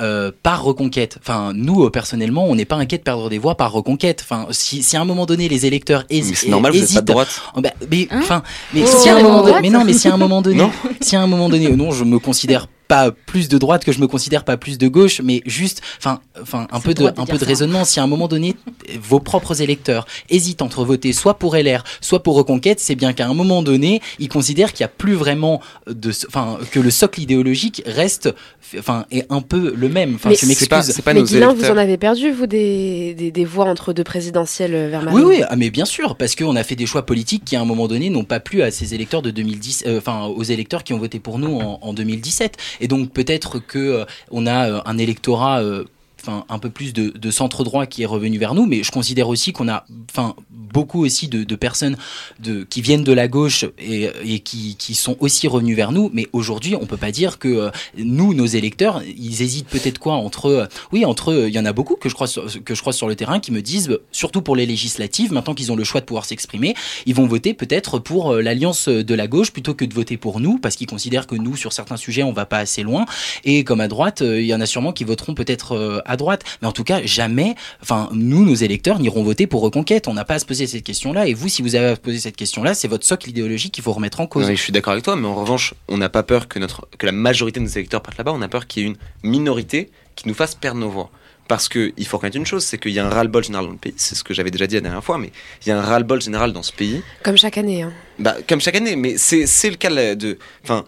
euh, par reconquête. Enfin, nous, euh, personnellement, on n'est pas inquiet de perdre des voix par reconquête. Enfin, si, si à un moment donné, les électeurs Mais hési- c'est normal, vous n'êtes pas de hésitent... droite. Oh, bah, mais, Hein enfin, mais Oh, si à un moment donné, mais non, mais si à un moment donné, Non. si à un moment donné, non, je me considère pas plus de droite que je me considère pas plus de gauche, mais juste, enfin, enfin, un peu de, un peu de ça. raisonnement. Si à un moment donné, vos propres électeurs hésitent entre voter soit pour LR, soit pour Reconquête, c'est bien qu'à un moment donné, ils considèrent qu'il y a plus vraiment de, enfin, que le socle idéologique reste, enfin, est un peu le même. Enfin, pas, pas Mais nos Guilain, vous en avez perdu, vous, des, des, des voix entre deux présidentielles euh, vers Oui, Marine oui, ah, mais bien sûr, parce qu'on a fait des choix politiques qui, à un moment donné, n'ont pas plu à ces électeurs de 2010, euh, enfin, aux électeurs qui ont voté pour nous en, en 2017. Et donc, peut-être que euh, on a euh, un électorat. Un peu plus de, centre droit qui est revenu vers nous, mais je considère aussi qu'on a, enfin, beaucoup aussi de, personnes qui viennent de la gauche et, qui, sont aussi revenus vers nous. Mais aujourd'hui, on peut pas dire que euh, nous, nos électeurs, ils hésitent peut-être quoi entre, euh, oui, entre, euh, il y en a beaucoup que je crois sur, que je crois sur le terrain qui me disent, surtout pour les législatives, maintenant qu'ils ont le choix de pouvoir s'exprimer, ils vont voter peut-être pour euh, l'alliance de la gauche plutôt que de voter pour nous parce qu'ils considèrent que nous, sur certains sujets, on va pas assez loin. Et comme à droite, il y en a sûrement qui voteront peut-être à droite, mais en tout cas, jamais, enfin, nous, nos électeurs, n'iront voter pour Reconquête. On n'a pas à se poser cette question-là. Et vous, si vous avez à se poser cette question-là, c'est votre socle idéologique qu'il faut remettre en cause. Oui, je suis d'accord avec toi, mais en revanche, on n'a pas peur que, notre, que la majorité de nos électeurs partent là-bas, on a peur qu'il y ait une minorité qui nous fasse perdre nos voix. Parce qu'il faut reconnaître une chose, c'est qu'il y a un ras-le-bol général dans le pays, c'est ce que j'avais déjà dit la dernière fois, mais il y a un ras-le-bol général dans ce pays, Comme chaque année. Hein. bah, comme chaque année, mais c'est c'est le cas de... Enfin,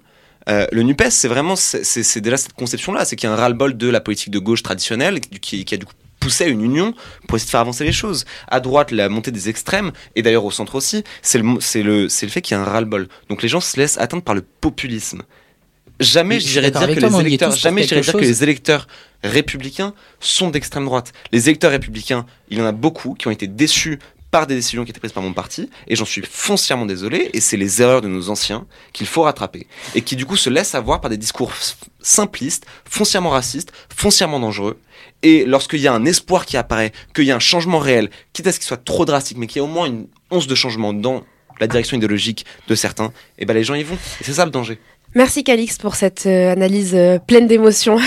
euh, le NUPES, c'est vraiment, c'est déjà cette conception-là, c'est qu'il y a un ras-le-bol de la politique de gauche traditionnelle qui, qui a du coup poussé à une union pour essayer de faire avancer les choses. À droite, la montée des extrêmes, et d'ailleurs au centre aussi, c'est le, le, le fait qu'il y a un ras-le-bol. Donc les gens se laissent atteindre par le populisme. Jamais d'accord dire que toi, les électeurs, jamais que les électeurs républicains sont d'extrême droite. Les électeurs républicains, il y en a beaucoup qui ont été déçus par des décisions qui étaient prises par mon parti, et j'en suis foncièrement désolé, et c'est les erreurs de nos anciens qu'il faut rattraper, et qui du coup se laissent avoir par des discours simplistes, foncièrement racistes, foncièrement dangereux, et lorsqu'il y a un espoir qui apparaît, qu'il y a un changement réel, quitte à ce qu'il soit trop drastique, mais qu'il y a au moins une once de changement dans la direction idéologique de certains, et ben les gens y vont, et c'est ça le danger. Merci Calixte pour cette euh, analyse euh, pleine d'émotions.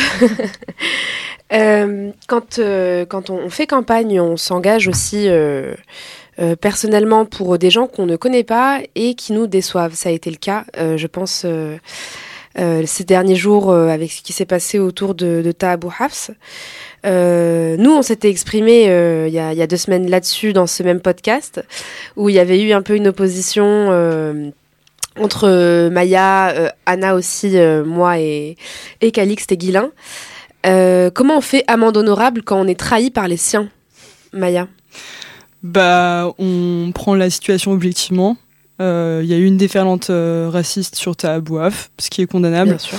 Euh, quand, euh, quand on fait campagne, on s'engage aussi euh, personnellement pour des gens qu'on ne connaît pas et qui nous déçoivent. Ça a été le cas, je pense, ces derniers jours avec ce qui s'est passé autour de, de Taha Abou Hafs. Nous, on s'était exprimé il y, a, deux semaines là-dessus dans ce même podcast où il y avait eu un peu une opposition. entre Maya, Anna aussi, moi et, et Calixte et Guilin. Euh, comment on fait amende honorable quand on est trahi par les siens, Maya? Bah, on prend la situation objectivement. Euh, Il y a eu une déferlante euh, raciste sur ta Bouaf, ce qui est condamnable. Bien sûr.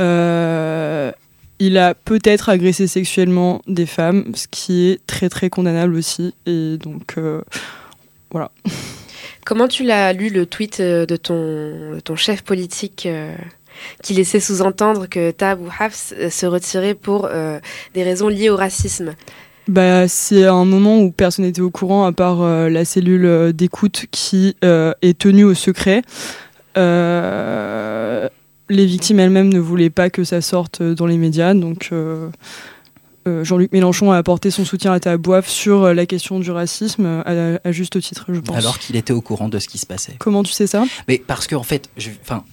Euh, il a peut-être agressé sexuellement des femmes, ce qui est très très condamnable aussi. Et donc, euh, voilà. Comment tu l'as lu le tweet euh, de ton, de ton chef politique euh, qui laissait sous-entendre que Tab ou Hafs euh, se retirait pour euh, des raisons liées au racisme Bah, c'est un moment où personne n'était au courant à part euh, la cellule d'écoute qui est tenue au secret. Les victimes elles-mêmes ne voulaient pas que ça sorte dans les médias, donc Jean-Luc Mélenchon a apporté son soutien à Tabouaf sur euh, la question du racisme euh, à, à juste titre, je pense. Alors qu'il était au courant de ce qui se passait. Comment tu sais ça? Mais parce qu'en en fait, je,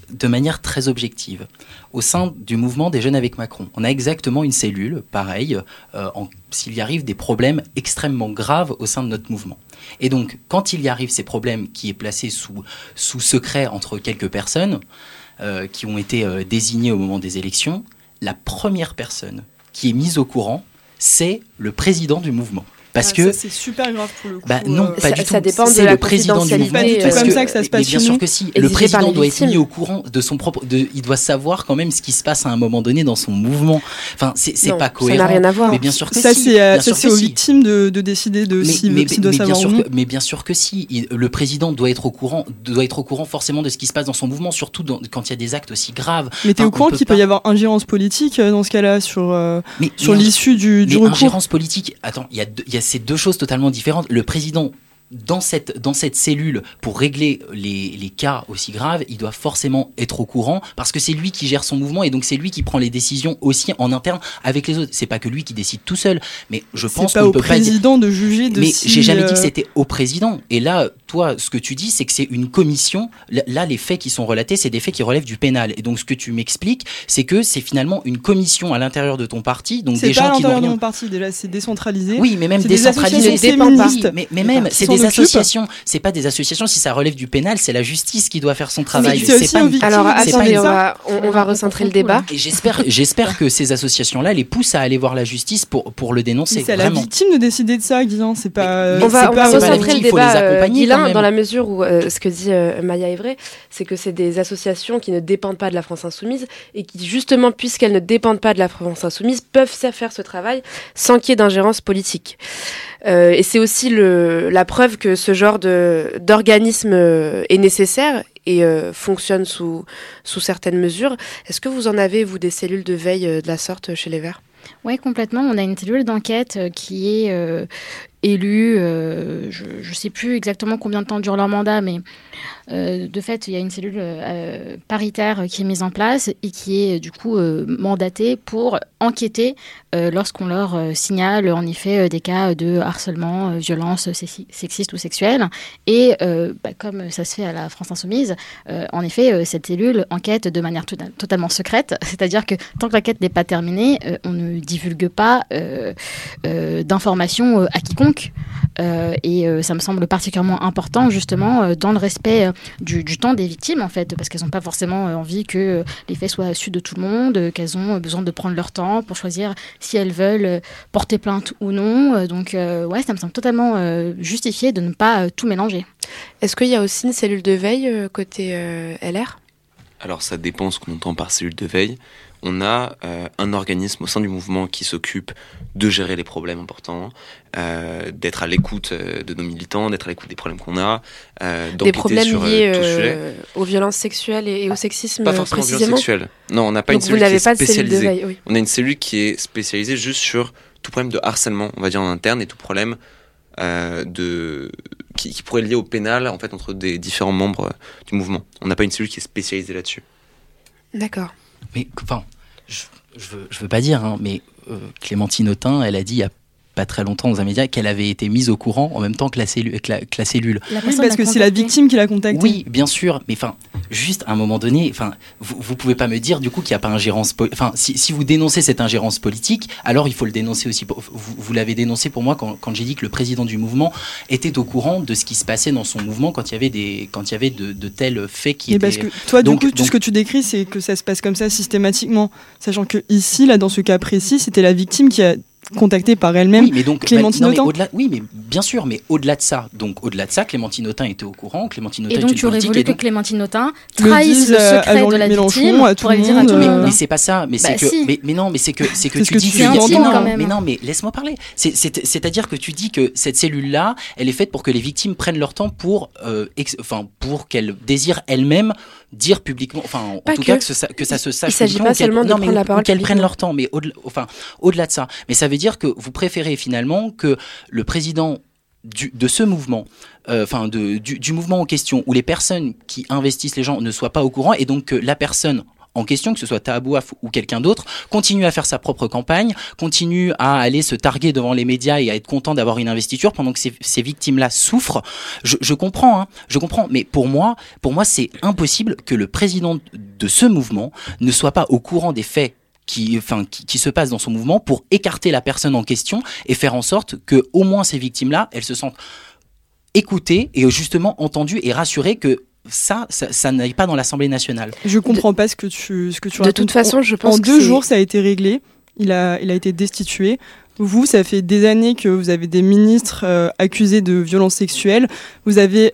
de manière très objective, au sein du mouvement des jeunes avec Macron, on a exactement une cellule, pareil, euh, s'il y arrive des problèmes extrêmement graves au sein de notre mouvement. Et donc, quand il y arrive ces problèmes qui est placé sous, sous secret entre quelques personnes euh, qui ont été euh, désignées au moment des élections, la première personne qui est mise au courant, c'est le président du mouvement. Parce Ah, que ça, c'est super grave pour le coup. bah non, euh, pas Ça- du ça tout. dépend de C'est la le président du mouvement. Pas du tout Parce comme ça que ça se passe mais bien sûr que si. Le président doit être mis au courant de son propre. De, il doit savoir quand même ce qui se passe à un moment donné dans son mouvement. Enfin, c'est c'est pas ça cohérent. n'a rien à voir. Mais bien sûr que ça, si. c'est euh, ça, c'est aux si. victimes de, de décider de Mais, s'il mais- doit mais bien savoir sûr ou non. que, mais bien sûr que si. Il- le président doit être au courant, doit être au courant forcément de ce qui se passe dans son mouvement, surtout dans- quand il y a des actes aussi graves. Mais t'es Enfin, au courant peut qu'il peut pas- y avoir ingérence politique euh, dans ce cas-là sur, euh, Mais- sur mais- l'issue du, du Mais recours? ingérence politique, attends, il y, a deux- il y a ces deux choses totalement différentes. Le président, dans cette, dans cette cellule, pour régler les, les cas aussi graves, il doit forcément être au courant parce que c'est lui qui gère son mouvement et donc c'est lui qui prend les décisions aussi en interne avec les autres. C'est pas que lui qui décide tout seul, mais je C'est pense pas qu'on au peut pas dire. président de juger de Mais si, j'ai jamais dit euh, que c'était au président. Et là, toi, ce que tu dis, c'est que c'est une commission. Là- les faits qui sont relatés, c'est des faits qui relèvent du pénal. Et donc, ce que tu m'expliques, c'est que c'est finalement une commission à l'intérieur de ton parti. Donc, C'est des pas à gens qui n'ont l'intérieur de mon parti, déjà, c'est décentralisé. Oui, mais même C'est des décentralisé. pas. féministes. Mais, mais même, c'est des associations. C'est pas des associations. Si ça relève du pénal, c'est la justice qui doit faire son travail. c'est aussi pas une-. Alors c'est attendez, pas on va, on, on va recentrer le débat. Et j'espère, j'espère que ces associations-là les poussent à aller voir la justice pour, pour le dénoncer. C'est à la victime de décider de ça, Guilain. C'est pas. On va, c'est c'est recentrer le victime, il faut les débat, même. dans la mesure où euh, ce que dit euh, Maya Evray, c'est que c'est des associations qui ne dépendent pas de la France Insoumise et qui, justement, puisqu'elles ne dépendent pas de la France Insoumise, peuvent faire ce travail sans qu'il y ait d'ingérence politique. Euh, et c'est aussi le, la preuve que ce genre de- d'organisme est nécessaire et euh, fonctionne sous, sous certaines mesures. Est-ce que vous en avez, vous, des cellules de veille euh, de la sorte chez les Verts? Oui, complètement. On a une cellule d'enquête qui est euh, élue, euh, je ne sais plus exactement combien de temps dure leur mandat, mais euh, de fait, il y a une cellule euh, paritaire qui est mise en place et qui est du coup mandatée pour enquêter lorsqu'on leur signale en effet des cas de harcèlement, violence sexi- sexiste ou sexuelle. Et bah, comme ça se fait à la France Insoumise, en effet, cette cellule enquête de manière tota- totalement secrète, c'est-à-dire que tant que l'enquête n'est pas terminée, on ne divulgue pas d'informations à quiconque. Euh, et euh, ça me semble particulièrement important justement euh, dans le respect euh, du, du temps des victimes en fait, parce qu'elles n'ont pas forcément euh, envie que euh, les faits soient su de tout le monde, euh, qu'elles ont euh, besoin de prendre leur temps pour choisir si elles veulent euh, porter plainte ou non. Euh, donc euh, ouais, ça me semble totalement euh, justifié de ne pas euh, tout mélanger. Est-ce qu'il y a aussi une cellule de veille euh, côté euh, LR Alors ça dépend ce qu'on entend par cellule de veille. On a euh, un organisme au sein du mouvement qui s'occupe de gérer les problèmes importants, euh, d'être à l'écoute euh, de nos militants, d'être à l'écoute des problèmes qu'on a, euh, Des problèmes sur liés euh, aux violences sexuelles et, et au sexisme Pas forcément précisément sexuelle. Non, on n'a pas Donc une cellule qui n'avez est pas de spécialisée. veille, oui. On a une cellule qui est spécialisée juste sur tout problème de harcèlement, on va dire en interne, et tout problème de qui, qui pourrait être lié au pénal en fait entre des différents membres du mouvement. On n'a pas une cellule qui est spécialisée là-dessus. D'accord. Mais enfin, je, je, veux, je veux pas dire, hein, mais euh, Clémentine Autain, elle a dit il pas très longtemps dans un média qu'elle avait été mise au courant en même temps que la, cellu- que la, que la cellule. La Oui, parce que c'est la victime qui l'a contacté. Oui, bien sûr, mais enfin, juste à un moment donné, enfin, vous, vous pouvez pas me dire du coup qu'il n'y a pas ingérence, enfin, si, si vous dénoncez cette ingérence politique, alors il faut le dénoncer aussi. pour- Vous, vous l'avez dénoncé pour moi quand, quand j'ai dit que le président du mouvement était au courant de ce qui se passait dans son mouvement quand il y avait des, quand il y avait de, de tels faits qui Mais étaient. parce que toi, Donc- du coup, tout donc- ce que tu décris, c'est que ça se passe comme ça systématiquement. Sachant que ici, là, dans ce cas précis, c'était la victime qui a contactée par elle-même. Oui, mais donc, Clémentine bah, non, mais Autain. oui, mais bien sûr, mais au-delà de ça, donc au-delà de ça, Clémentine Autain était au courant, Clémentine Autain Et est donc une tu aurais voulu que Clémentine Autain trahisse le secret de la Mélenchon, victime à tout pour le aller dire à monde, tout le mais, monde. mais c'est pas ça, mais Bah, c'est que, si. mais, mais non, mais c'est que, c'est que tu dis mais non, mais laisse-moi parler. C'est- c'est- C'est-à-dire que tu dis que cette cellule-là, elle est faite pour que les victimes prennent leur temps pour, euh, enfin, pour qu'elles désirent elles-mêmes dire publiquement, enfin, en Pas tout que. cas que ça, que ça se sache. Il s'agit pas seulement de non, prendre la parole qu'elles prennent leur temps, mais au-delà, enfin, au-delà de ça. Mais ça veut dire que vous préférez finalement que le président du- de ce mouvement, euh, enfin du mouvement en question, où les personnes qui investissent les gens ne soient pas au courant, et donc que la personne en question, que ce soit Tahabouaf ou quelqu'un d'autre, continue à faire sa propre campagne, continue à aller se targuer devant les médias et à être content d'avoir une investiture pendant que ces, ces victimes-là souffrent. Je, comprends, hein, je comprends, mais pour moi, pour moi, c'est impossible que le président de ce mouvement ne soit pas au courant des faits qui, enfin, qui, se passent dans son mouvement pour écarter la personne en question et faire en sorte que au moins ces victimes-là, elles se sentent écoutées et justement entendues et rassurées que ça, ça, ça n'aille pas dans l'Assemblée nationale. Je comprends pas ce que tu, ce que tu De racontes. toute façon, En- je pense En que deux jours, ça a été réglé. Il a, il a été destitué. Vous, ça fait des années que vous avez des ministres euh, accusés de violences sexuelles. Vous avez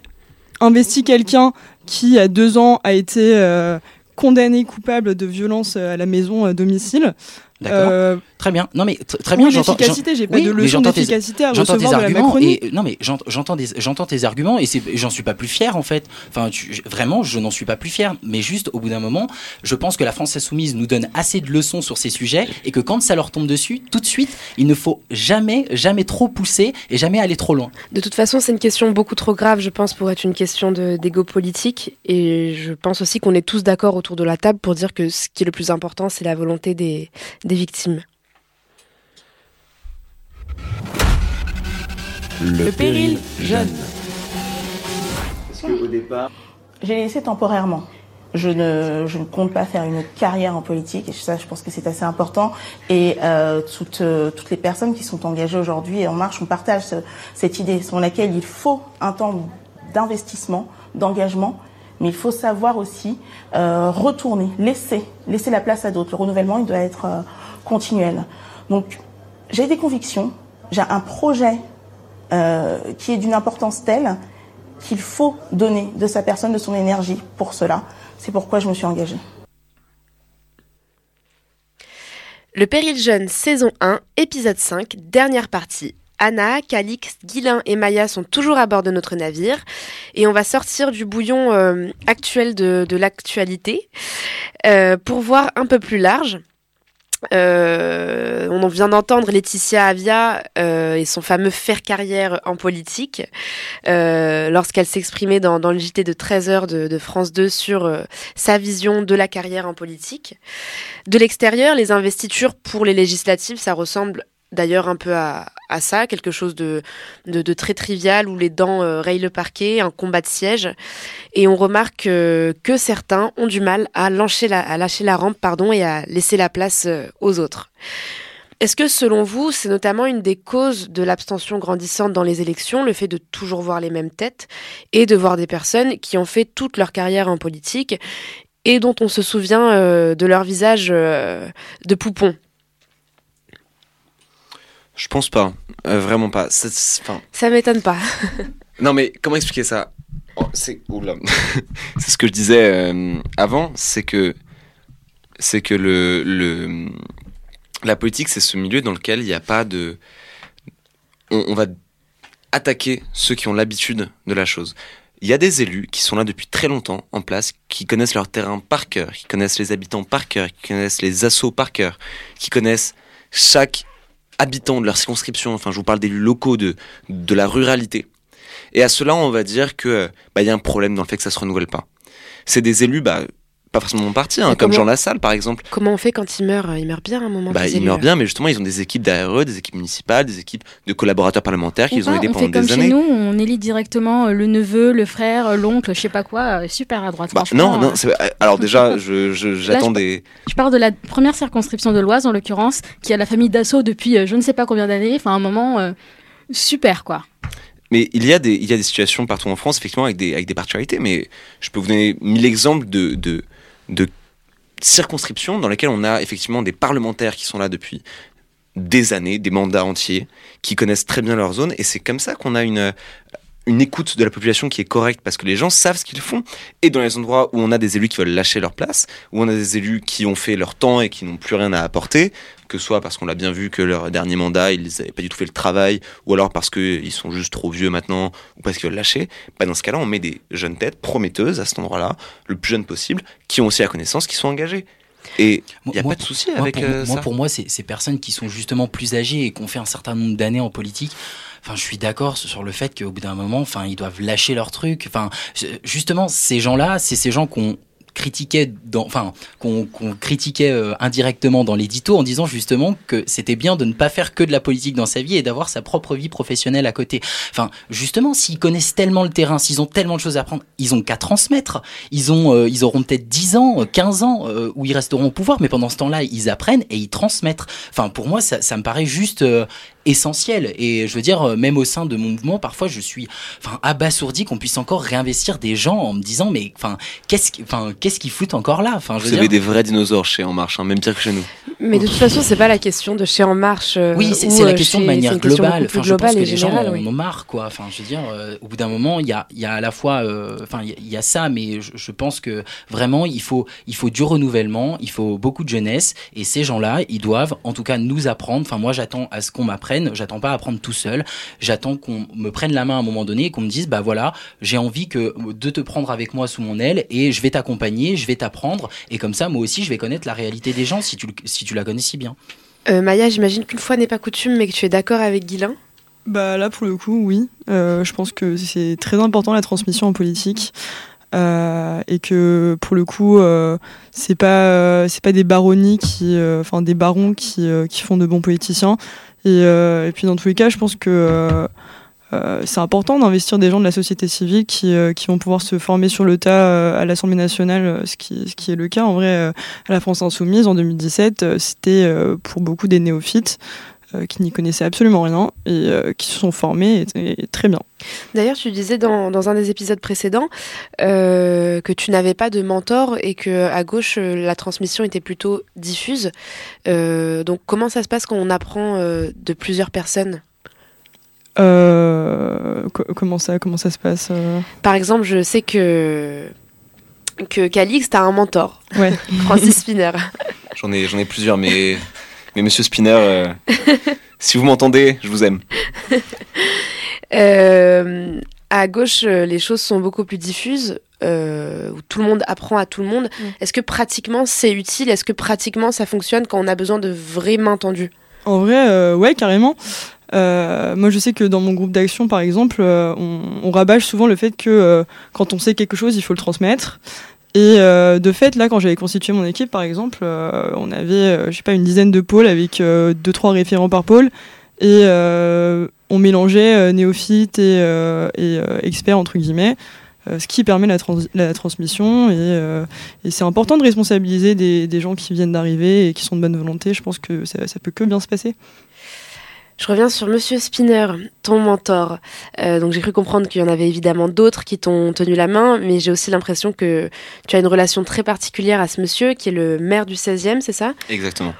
investi quelqu'un qui, a deux ans, a été euh, condamné coupable de violences euh, à la maison à domicile. D'accord. Euh, Très bien. Non mais tr- très oui, bien. l'efficacité, j'ai pas oui, de leçon j'entends tes- d'efficacité à tes recevoir de la arguments Macronie. et non mais j'ent- j'entends des- j'entends tes arguments et j'en suis pas plus fier en fait. Enfin tu- vraiment je n'en suis pas plus fier. Mais juste au bout d'un moment, je pense que la France insoumise nous donne assez de leçons sur ces sujets et que quand ça leur tombe dessus, tout de suite, il ne faut jamais jamais trop pousser et jamais aller trop loin. De toute façon, c'est une question beaucoup trop grave, je pense, pour être une question d'ego politique. Et je pense aussi qu'on est tous d'accord autour de la table pour dire que ce qui est le plus important, c'est la volonté des, des victimes. Le, péril jeune. Au départ, j'ai laissé temporairement. Je ne, je ne compte pas faire une carrière en politique et ça, je pense que c'est assez important. Et euh, toutes, euh, toutes les personnes qui sont engagées aujourd'hui et en marche, on partage ce- cette idée selon laquelle il faut un temps d'investissement, d'engagement, mais il faut savoir aussi euh, retourner, laisser, laisser la place à d'autres. Le renouvellement, il doit être euh, continuel. Donc, j'ai des convictions, j'ai un projet euh, qui est d'une importance telle qu'il faut donner de sa personne, de son énergie pour cela. C'est pourquoi je me suis engagée. Le Péril Jeune, saison 1, épisode 5, dernière partie. Anna, Calix, Guilin et Maya sont toujours à bord de notre navire et on va sortir du bouillon euh, actuel de, de l'actualité euh, pour voir un peu plus large. Euh, on en vient d'entendre Laetitia Avia euh, et son fameux faire carrière en politique euh, lorsqu'elle s'exprimait dans, dans le JT de 13h de, de France 2 sur euh, sa vision de la carrière en politique. De l'extérieur, les investitures pour les législatives, ça ressemble d'ailleurs un peu à, ça, quelque chose de, très trivial où les dents euh, rayent le parquet, un combat de siège. Et on remarque euh, que certains ont du mal à lâcher la, rampe et à laisser la place euh, aux autres. Est-ce que selon vous, c'est notamment une des causes de l'abstention grandissante dans les élections, le fait de toujours voir les mêmes têtes et de voir des personnes qui ont fait toute leur carrière en politique et dont on se souvient de leur visage de poupon Je pense pas, Euh, vraiment pas. Enfin, Ça m'étonne pas. non mais comment expliquer ça? Oh, C'est c'est ce que je disais euh, avant, c'est que c'est que le, le la politique c'est ce milieu dans lequel il n'y a pas de on, on va attaquer ceux qui ont l'habitude de la chose. Il y a des élus qui sont là depuis très longtemps en place, qui connaissent leur terrain par cœur, qui connaissent les habitants par cœur, qui connaissent les assauts par cœur, qui connaissent chaque habitant de leur circonscription. Enfin, je vous parle d'élus locaux de, de la ruralité. Et à cela, on va dire que euh, bah, il y a un problème dans le fait que ça se renouvelle pas. C'est des élus, bah, pas forcément mon parti, hein, comme comment- Jean Lassalle par exemple. Comment on fait quand ils meurent Ils meurent bien à un moment. Bah, meurent là. bien, mais justement, ils ont des équipes derrière eux, des équipes municipales, des équipes de collaborateurs parlementaires qui Ou les ont aidés on pendant fait comme des chez années. nous, on élit directement euh, le neveu, le frère, euh, l'oncle, je sais pas quoi, euh, super à droite. Bah, non, non, euh. alors déjà, je- je- j'attends je- des. Je parle de la première circonscription de l'Oise, en l'occurrence, qui a la famille Dassault depuis euh, je ne sais pas combien d'années. Enfin, un moment euh, super, quoi. Mais il y, a des, il y a des situations partout en France, effectivement, avec des, avec des particularités, mais je peux vous donner mille exemples de, de, de circonscriptions dans lesquelles on a effectivement des parlementaires qui sont là depuis des années, des mandats entiers, qui connaissent très bien leur zone, et c'est comme ça qu'on a une, une écoute de la population qui est correcte parce que les gens savent ce qu'ils font. Et dans les endroits où on a des élus qui veulent lâcher leur place, où on a des élus qui ont fait leur temps et qui n'ont plus rien à apporter, que ce soit parce qu'on l'a bien vu que leur dernier mandat, ils n'avaient pas du tout fait le travail, ou alors parce qu'ils sont juste trop vieux maintenant, ou parce qu'ils veulent lâcher, bah dans ce cas-là, on met des jeunes têtes prometteuses à cet endroit-là, le plus jeune possible, qui ont aussi la connaissance, qui sont engagées. Et il n'y a pas de souci avec pour, euh, moi, ça. pour moi, ces, ces personnes qui sont justement plus âgées et qui ont fait un certain nombre d'années en politique, Enfin, je suis d'accord sur le fait qu'au bout d'un moment, enfin, ils doivent lâcher leur truc. Enfin, justement, ces gens-là, c'est ces gens qu'on critiquait dans, enfin, qu'on critiquait euh, indirectement dans l'édito en disant justement que c'était bien de ne pas faire que de la politique dans sa vie et d'avoir sa propre vie professionnelle à côté. Enfin, justement, s'ils connaissent tellement le terrain, s'ils ont tellement de choses à apprendre, ils ont qu'à transmettre. Ils ont, euh, ils auront peut-être 10 ans, 15 ans euh, où ils resteront au pouvoir, mais pendant ce temps-là, ils apprennent et ils transmettent. Enfin, pour moi, ça, ça me paraît juste euh, essentiel. Et je veux dire, euh, même au sein de mon mouvement, parfois, je suis, enfin, abasourdi qu'on puisse encore réinvestir des gens en me disant, mais, enfin, qu'est-ce, qu'- enfin, qu'est-ce qu'ils foutent encore là? Enfin, je veux Vous avez dire. des vrais dinosaures chez En Marche, hein, même pire que chez nous. Mais de toute façon, c'est pas la question de chez En Marche. euh, Oui, c'est ou, c'est la euh, question de manière globale. Enfin, je pense que les gens en oui. ont marre, quoi. Enfin, je veux dire, euh, au bout d'un moment, il y a, il y a à la fois, euh, enfin, il y a- il y, a ça, mais je, je pense que vraiment, il faut, il faut du renouvellement, il faut beaucoup de jeunesse, et ces gens-là, ils doivent, en tout cas, nous apprendre. Enfin, moi, j'attends à ce qu'on m'apprenne. J'attends pas à apprendre tout seul. J'attends qu'on me prenne la main à un moment donné et qu'on me dise, bah voilà, j'ai envie que de te prendre avec moi sous mon aile et je vais t'accompagner, je vais t'apprendre, et comme ça, moi aussi, je vais connaître la réalité des gens si tu, si tu la connais si bien. Euh, Maya, j'imagine qu'une fois n'est pas coutume, mais que tu es d'accord avec Guilain. Bah là pour le coup oui, Euh, je pense que c'est très important la transmission en politique Euh, et que pour le coup euh, c'est pas euh, c'est pas des baronnies qui euh, enfin des barons qui, euh, qui font de bons politiciens et, euh, et puis dans tous les cas je pense que euh, euh, c'est important d'investir des gens de la société civile qui, qui vont pouvoir se former sur le tas à l'Assemblée nationale, ce qui, ce qui est le cas en vrai à la France insoumise en 2017. euh, C'était pour beaucoup des néophytes euh, qui n'y connaissaient absolument rien et euh, qui se sont formés et, et très bien. D'ailleurs, tu disais dans, dans un des épisodes précédents euh, que tu n'avais pas de mentor et que à gauche la transmission était plutôt diffuse. Euh, donc, comment ça se passe quand on apprend euh, de plusieurs personnes? Euh, co- comment, ça, comment ça se passe Par exemple, je sais que que Calix, t'as un mentor, Ouais. Francis Spinner. J'en ai, j'en ai plusieurs, mais, mais Monsieur Spinner, euh, si vous m'entendez, je vous aime. Euh, à gauche, euh, les choses sont beaucoup plus diffuses, euh, où tout le monde apprend à tout le monde. Est-ce que pratiquement c'est utile? Est-ce que pratiquement ça fonctionne quand on a besoin de vraies mains tendues? En vrai, euh, ouais, carrément. Euh, moi, je sais que dans mon groupe d'action, par exemple, euh, on, on rabâche souvent le fait que euh, quand on sait quelque chose, il faut le transmettre. Et euh, de fait, là, quand j'avais constitué mon équipe, par exemple, euh, on avait, euh, je sais pas, une dizaine de pôles avec deux, trois référents par pôle. Et on mélangeait néophytes et, experts, entre guillemets, ce qui permet la, trans- la transmission. Et, c'est important de responsabiliser des, des gens qui viennent d'arriver et qui sont de bonne volonté. Je pense que ça, ça peut que bien se passer. Je reviens sur Monsieur Spinner, ton mentor. Euh, donc j'ai cru comprendre qu'il y en avait évidemment d'autres qui t'ont tenu la main, mais j'ai aussi l'impression que tu as une relation très particulière à ce monsieur qui est le maire du 16e, c'est ça? Exactement.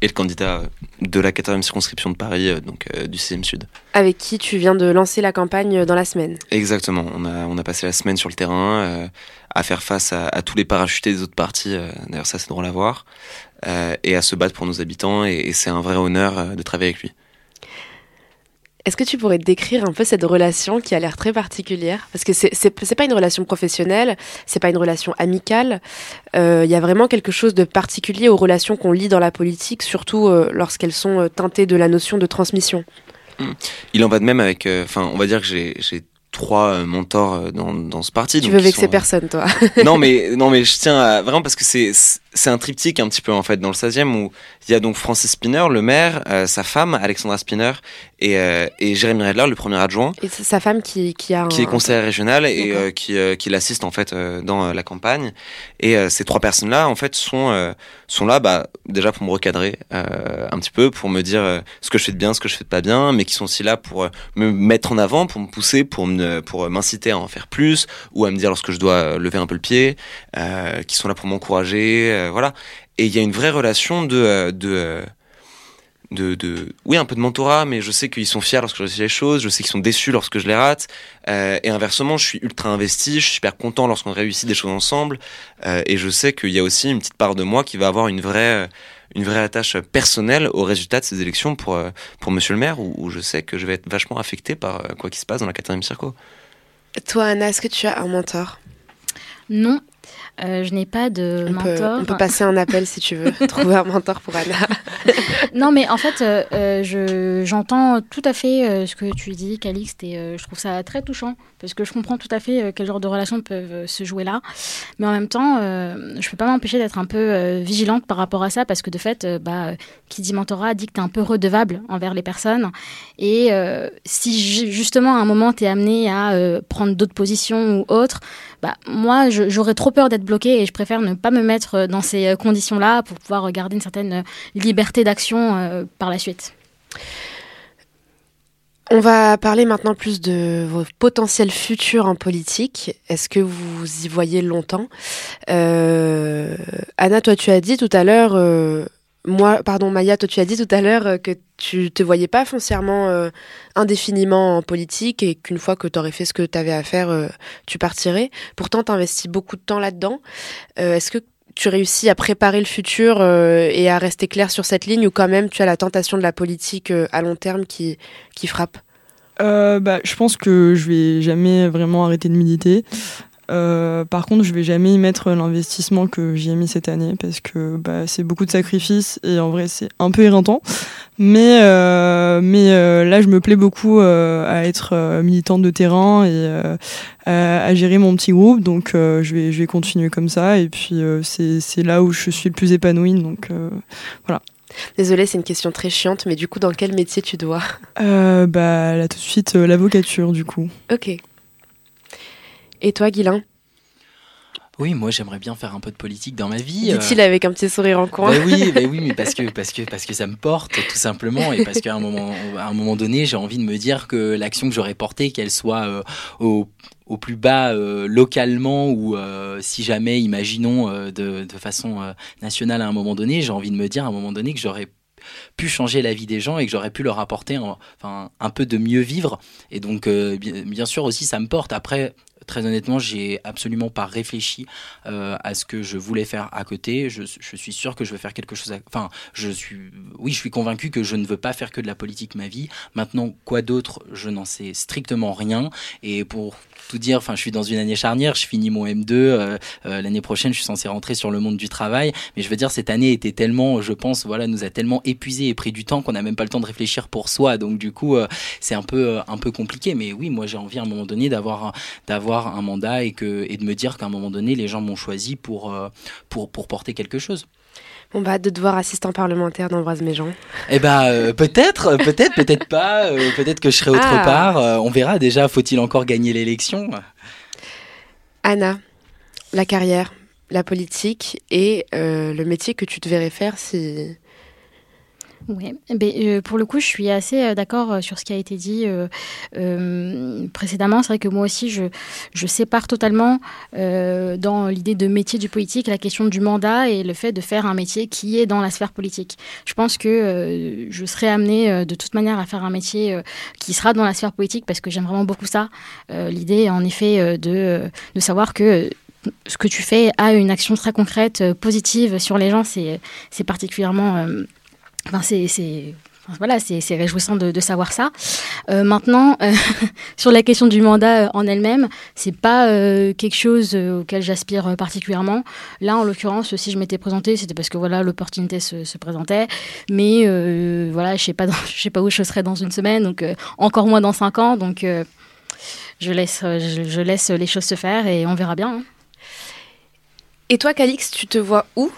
Et le candidat de la 14e circonscription de Paris, euh, donc euh, du 6e Sud. Avec qui tu viens de lancer la campagne dans la semaine. Exactement. On a, on a passé la semaine sur le terrain euh, à faire face à, à tous les parachutés des autres partis. euh, D'ailleurs, ça, c'est drôle à voir. Euh, et à se battre pour nos habitants. Et, et c'est un vrai honneur euh, de travailler avec lui. Est-ce que tu pourrais décrire un peu cette relation qui a l'air très particulière? Parce que c'est- pas une relation professionnelle, c'est pas une relation amicale. Euh, Il y a vraiment quelque chose de particulier aux relations qu'on lit dans la politique, surtout euh, lorsqu'elles sont euh, teintées de la notion de transmission. Il en va de même avec. euh, Enfin, on va dire que j'ai j'ai trois euh, mentors euh, dans, dans ce parti. Tu donc veux vexer sont, euh, personne, toi? Non mais non mais je tiens à vraiment parce que c'est c'est un triptyque un petit peu en fait dans le 16e où il y a donc Francis Spinner le maire euh, sa femme Alexandra Spinner et euh, et Jérémy Redler le premier adjoint. Et c'est sa femme qui, qui a un... qui est conseillère régionale et euh, qui qui l'assiste en fait dans la campagne. Et ces trois personnes là en fait sont sont là bah déjà pour me recadrer un petit peu pour me dire ce que je fais de bien ce que je fais de pas bien mais qui sont aussi là pour me mettre en avant pour me pousser pour me pour m'inciter à en faire plus ou à me dire lorsque je dois lever un peu le pied qui sont là pour m'encourager euh, voilà. Et il y a une vraie relation de euh, de euh, de, de, oui, un peu de mentorat, mais je sais qu'ils sont fiers lorsque je réussis les choses, je sais qu'ils sont déçus lorsque je les rate, euh, et inversement, je suis ultra investi, je suis super content lorsqu'on réussit des choses ensemble, euh, et je sais qu'il y a aussi une petite part de moi qui va avoir une vraie, une vraie attache personnelle au résultat de ces élections pour, pour Monsieur le maire, où, où je sais que je vais être vachement affecté par quoi qui se passe dans la quatrième circo. Toi, Anna, est-ce que tu as un mentor? Non, euh, je n'ai pas de on mentor. Peut, on peut passer un appel si tu veux, trouver un mentor pour Anna. non, mais en fait, euh, euh, je, j'entends tout à fait euh, ce que tu dis, Calixte, et je trouve ça très touchant, parce que je comprends tout à fait quel genre de relations peuvent se jouer là. Mais en même temps, je peux pas m'empêcher d'être un peu vigilante par rapport à ça, parce que de fait, bah, qui dit mentorat dit que tu es un peu redevable envers les personnes. Et si ju- justement à un moment tu es amené à prendre d'autres positions ou autres, bah, moi j'aurais trop peur d'être bloquée et je préfère ne pas me mettre euh, dans ces euh, conditions-là pour pouvoir garder une certaine euh, liberté d'action par la suite. On va parler maintenant plus de vos potentiels futurs en politique. Est-ce que vous y voyez longtemps? Anna, toi, tu as dit tout à l'heure, moi, pardon, Maya, toi, tu as dit tout à l'heure euh, que tu te voyais pas foncièrement euh, indéfiniment en politique et qu'une fois que tu aurais fait ce que tu avais à faire, euh, tu partirais. Pourtant, tu investis beaucoup de temps là-dedans. Est-ce que tu réussis à préparer le futur et à rester clair sur cette ligne ou quand même tu as la tentation de la politique à long terme qui, qui frappe? Bah, je pense que je vais jamais vraiment arrêter de militer. Euh, par contre, je vais jamais y mettre l'investissement que j'y ai mis cette année parce que bah, c'est beaucoup de sacrifices et en vrai c'est un peu éreintant. Mais euh, mais euh, là, je me plais beaucoup à être militante de terrain et à, à gérer mon petit groupe. Donc je vais je vais continuer comme ça et puis c'est c'est là où je suis le plus épanouie. Donc voilà. Désolée, c'est une question très chiante, mais du coup, dans quel métier tu dois? Bah là tout de suite l'avocature du coup. Ok. Et toi, Guilain Oui, moi j'aimerais bien faire un peu de politique dans ma vie. Dit-il avec un petit sourire en coin. Bah oui, bah oui, mais parce que, parce, que, parce que ça me porte, tout simplement, et parce qu'à un moment, à un moment donné, j'ai envie de me dire que l'action que j'aurais portée, qu'elle soit euh, au, au plus bas euh, localement, ou euh, si jamais, imaginons, euh, de, de façon euh, nationale à un moment donné, j'ai envie de me dire à un moment donné que j'aurais pu changer la vie des gens et que j'aurais pu leur apporter un, enfin, un peu de mieux vivre. Et donc, euh, bien, bien sûr aussi, ça me porte. Après, très honnêtement, j'ai absolument pas réfléchi euh, à ce que je voulais faire à côté. Je, suis sûr que je veux faire quelque chose. Enfin, je suis, oui, je suis convaincu que je ne veux pas faire que de la politique ma vie. Maintenant, quoi d'autre? Je n'en sais strictement rien. Et pour tout dire, enfin, je suis dans une année charnière. Je finis mon M2 euh, euh, l'année prochaine. Je suis censé rentrer sur le monde du travail. Mais je veux dire, cette année était tellement, je pense, voilà, nous a tellement épuisé et pris du temps qu'on n'a même pas le temps de réfléchir pour soi. Donc du coup, c'est un peu, un peu compliqué. Mais oui, moi, j'ai envie à un moment donné d'avoir, d'avoir un mandat et, que, et de me dire qu'à un moment donné, les gens m'ont choisi pour, euh, pour, pour porter quelque chose. On va hâte de devoir assistant parlementaire d'Ambroise Méjean. Eh ben, euh, peut-être, peut-être, peut-être pas. euh, peut-être que je serai autre Ah. part. euh, on verra déjà. Faut-il encore gagner l'élection? Anna, la carrière, la politique et le métier que tu te verrais faire si... Oui, euh, pour le coup, je suis assez euh, d'accord euh, sur ce qui a été dit précédemment. C'est vrai que moi aussi, je, je sépare totalement dans l'idée de métier du politique la question du mandat et le fait de faire un métier qui est dans la sphère politique. Je pense que je serai amenée de toute manière à faire un métier qui sera dans la sphère politique parce que j'aime vraiment beaucoup ça. L'idée, en effet, de, savoir que ce que tu fais a une action très concrète, positive sur les gens, c'est particulièrement... Enfin, c'est, voilà, c'est, réjouissant de, savoir ça. Euh, maintenant, euh, sur la question du mandat euh, en elle-même, c'est pas quelque chose auquel j'aspire particulièrement. Là, en l'occurrence, si je m'étais présentée, c'était parce que voilà, l'opportunité se, se présentait. Mais voilà, je sais pas, je sais pas où je serai dans une semaine, donc encore moins dans cinq ans. Donc, je laisse, je laisse les choses se faire et on verra bien. hein. Et toi, Calix, tu te vois où?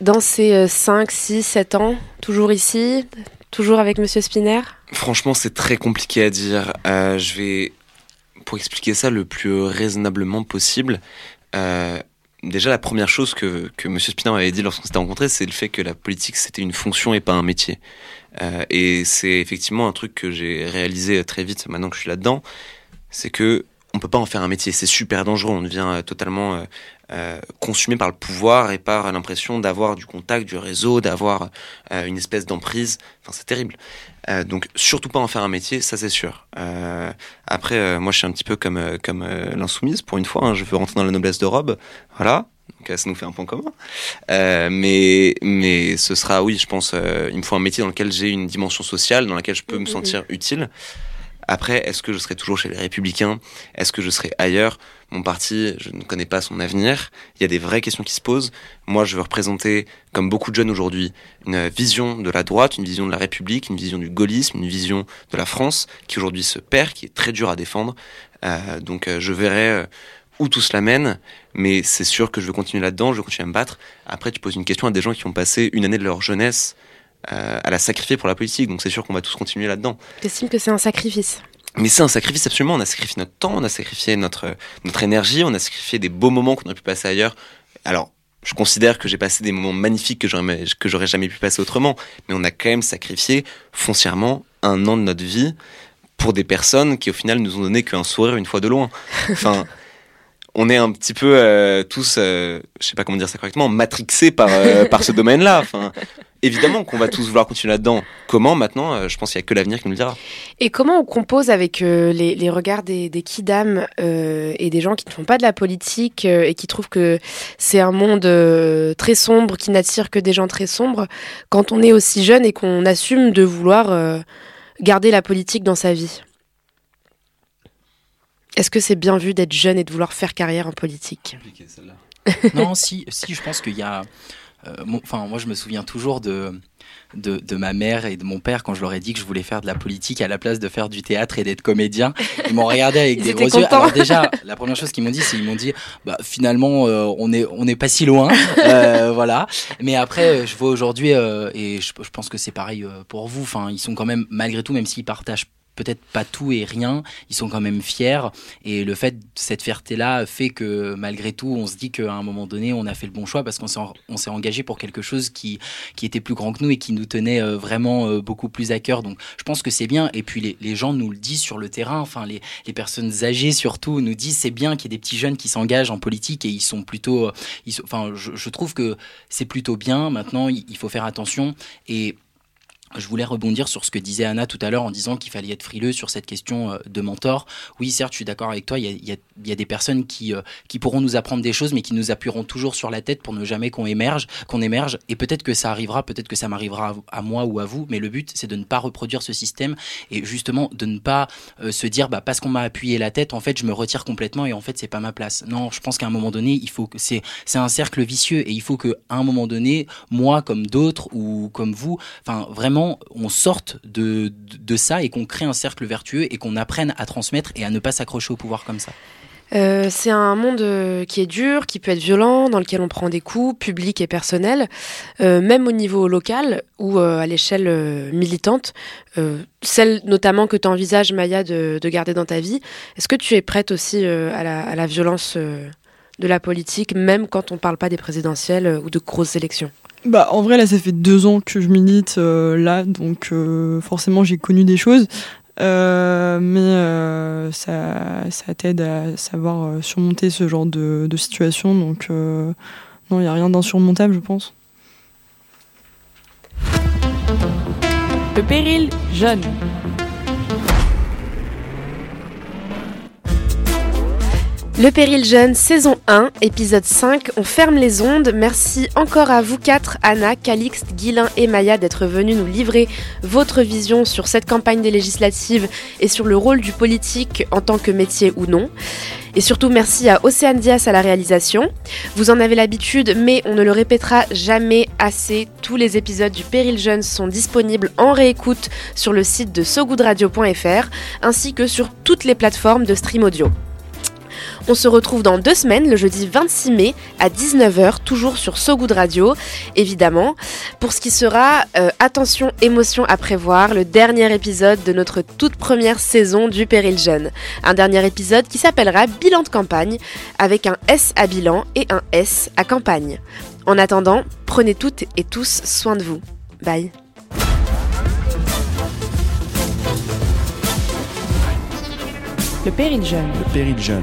Dans ces 5, 6, 7 ans Toujours ici Toujours avec Monsieur Spinner? Franchement, c'est très compliqué à dire. Euh, je vais, pour expliquer ça le plus raisonnablement possible, euh, déjà la première chose que, que Monsieur Spinner avait dit lorsqu'on s'était rencontrés, c'est le fait que la politique c'était une fonction et pas un métier. Euh, et c'est effectivement un truc que j'ai réalisé très vite maintenant que je suis là-dedans, c'est que on peut pas en faire un métier. C'est super dangereux. On devient totalement euh, consumé par le pouvoir et par l'impression d'avoir du contact, du réseau, d'avoir une espèce d'emprise. Enfin, c'est terrible. donc, surtout pas en faire un métier, ça c'est sûr. après, moi, je suis un petit peu comme comme l'insoumise pour une fois. Hein. je veux rentrer dans la noblesse de robe. Voilà. Donc ça nous fait un point commun. mais, mais ce sera, oui, je pense, il me faut un métier dans lequel j'ai une dimension sociale, dans laquelle je peux me sentir utile. Après, est-ce que je serai toujours chez les Républicains? Est-ce que je serai ailleurs? Mon parti, je ne connais pas son avenir. Il y a des vraies questions qui se posent. Moi, je veux représenter, comme beaucoup de jeunes aujourd'hui, une vision de la droite, une vision de la République, une vision du gaullisme, une vision de la France, qui aujourd'hui se perd, qui est très dur à défendre. Euh, donc, euh, je verrai euh, où tout cela mène, mais c'est sûr que je veux continuer là-dedans, je veux continuer à me battre. Après, tu poses une question à des gens qui ont passé une année de leur jeunesse à la sacrifier pour la politique. Donc c'est sûr qu'on va tous continuer là-dedans. J'estime que c'est un sacrifice. Mais c'est un sacrifice absolument. On a sacrifié notre temps, on a sacrifié notre, notre énergie, on a sacrifié des beaux moments qu'on aurait pu passer ailleurs. Alors, je considère que j'ai passé des moments magnifiques que j'aurais, jamais pu passer autrement. Mais on a quand même sacrifié foncièrement un an de notre vie pour des personnes qui au final nous ont donné qu'un sourire une fois de loin. On est un petit peu euh, tous, euh, je sais pas comment dire ça correctement, matrixés par, par ce domaine-là. Enfin, évidemment qu'on va tous vouloir continuer là-dedans. Comment maintenant euh, Je pense qu'il n'y a que l'avenir qui nous le dira. Et comment on compose avec euh, les, regards des, des kidam euh, et des gens qui ne font pas de la politique et qui trouvent que c'est un monde très sombre, qui n'attire que des gens très sombres, quand on est aussi jeune et qu'on assume de vouloir garder la politique dans sa vie? Est-ce que c'est bien vu d'être jeune et de vouloir faire carrière en politique Non, si, si, je pense qu'il y a euh, enfin, moi, je me souviens toujours de, de, ma mère et de mon père quand je leur ai dit que je voulais faire de la politique à la place de faire du théâtre et d'être comédien. Ils m'ont regardé avec des gros yeux. Alors déjà, la première chose qu'ils m'ont dit, c'est ils m'ont dit, bah finalement, euh, on est on n'est pas si loin, euh, voilà. Mais après, je vois aujourd'hui et je, je, pense que c'est pareil pour vous. Enfin, ils sont quand même malgré tout, même s'ils partagent peut-être pas tout et rien, ils sont quand même fiers. Et le fait, cette fierté-là fait que malgré tout, on se dit qu'à un moment donné, on a fait le bon choix parce qu'on s'est, engagé pour quelque chose qui, qui était plus grand que nous et qui nous tenait euh, vraiment euh, beaucoup plus à cœur. Donc je pense que c'est bien. Et puis les, les, gens nous le disent sur le terrain, enfin les, les personnes âgées surtout nous disent c'est bien qu'il y ait des petits jeunes qui s'engagent en politique et ils sont plutôt, ils enfin je, je trouve que c'est plutôt bien. Maintenant, il faut faire attention et je voulais rebondir sur ce que disait Anna tout à l'heure en disant qu'il fallait être frileux sur cette question euh, de mentor. Oui, certes, je suis d'accord avec toi, il y a, des personnes qui, euh, qui pourront nous apprendre des choses, mais qui nous appuieront toujours sur la tête pour ne jamais qu'on émerge, qu'on émerge. Et peut-être que ça arrivera, peut-être que ça m'arrivera à, moi ou à vous, mais le but, c'est de ne pas reproduire ce système et justement de ne pas euh, se dire, bah, parce qu'on m'a appuyé la tête, en fait, je me retire complètement et en fait, c'est pas ma place. Non, je pense qu'à un moment donné, il faut c'est, un cercle vicieux et il faut que, à un moment donné, moi, comme d'autres ou comme vous, enfin, vraiment, on sorte de, de ça et qu'on crée un cercle vertueux et qu'on apprenne à transmettre et à ne pas s'accrocher au pouvoir comme ça. Euh, c'est un monde euh, qui est dur, qui peut être violent, dans lequel on prend des coups publics et personnels, euh, même au niveau local ou à l'échelle militante, celle notamment que tu envisages, Maya, de, garder dans ta vie. Est-ce que tu es prête aussi à la, à, la, violence de la politique, même quand on ne parle pas des présidentielles ou de grosses élections? Bah, en vrai, là, ça fait deux ans que je milite euh, là, donc euh, forcément, j'ai connu des choses. Euh, mais ça, ça t'aide à savoir surmonter ce genre de, de situation. Donc, non, il n'y a rien d'insurmontable, je pense. Le péril jeune. Le Péril Jeune, saison 1, épisode 5, on ferme les ondes. Merci encore à vous quatre, Anna, Calixte, Guilin et Maya, d'être venus nous livrer votre vision sur cette campagne des législatives et sur le rôle du politique en tant que métier ou non. Et surtout, merci à Océane Dias à la réalisation. Vous en avez l'habitude, mais on ne le répétera jamais assez. Tous les épisodes du Péril Jeune sont disponibles en réécoute sur le site de sogoodradio.fr ainsi que sur toutes les plateformes de stream audio. On se retrouve dans deux semaines, le jeudi 26 mai à 19h, toujours sur So Good Radio, évidemment, pour ce qui sera euh, Attention, émotion à prévoir, le dernier épisode de notre toute première saison du Péril Jeune. Un dernier épisode qui s'appellera Bilan de campagne, avec un S à bilan et un S à campagne. En attendant, prenez toutes et tous soin de vous. Bye. Le péril jeune. Le péril jeune.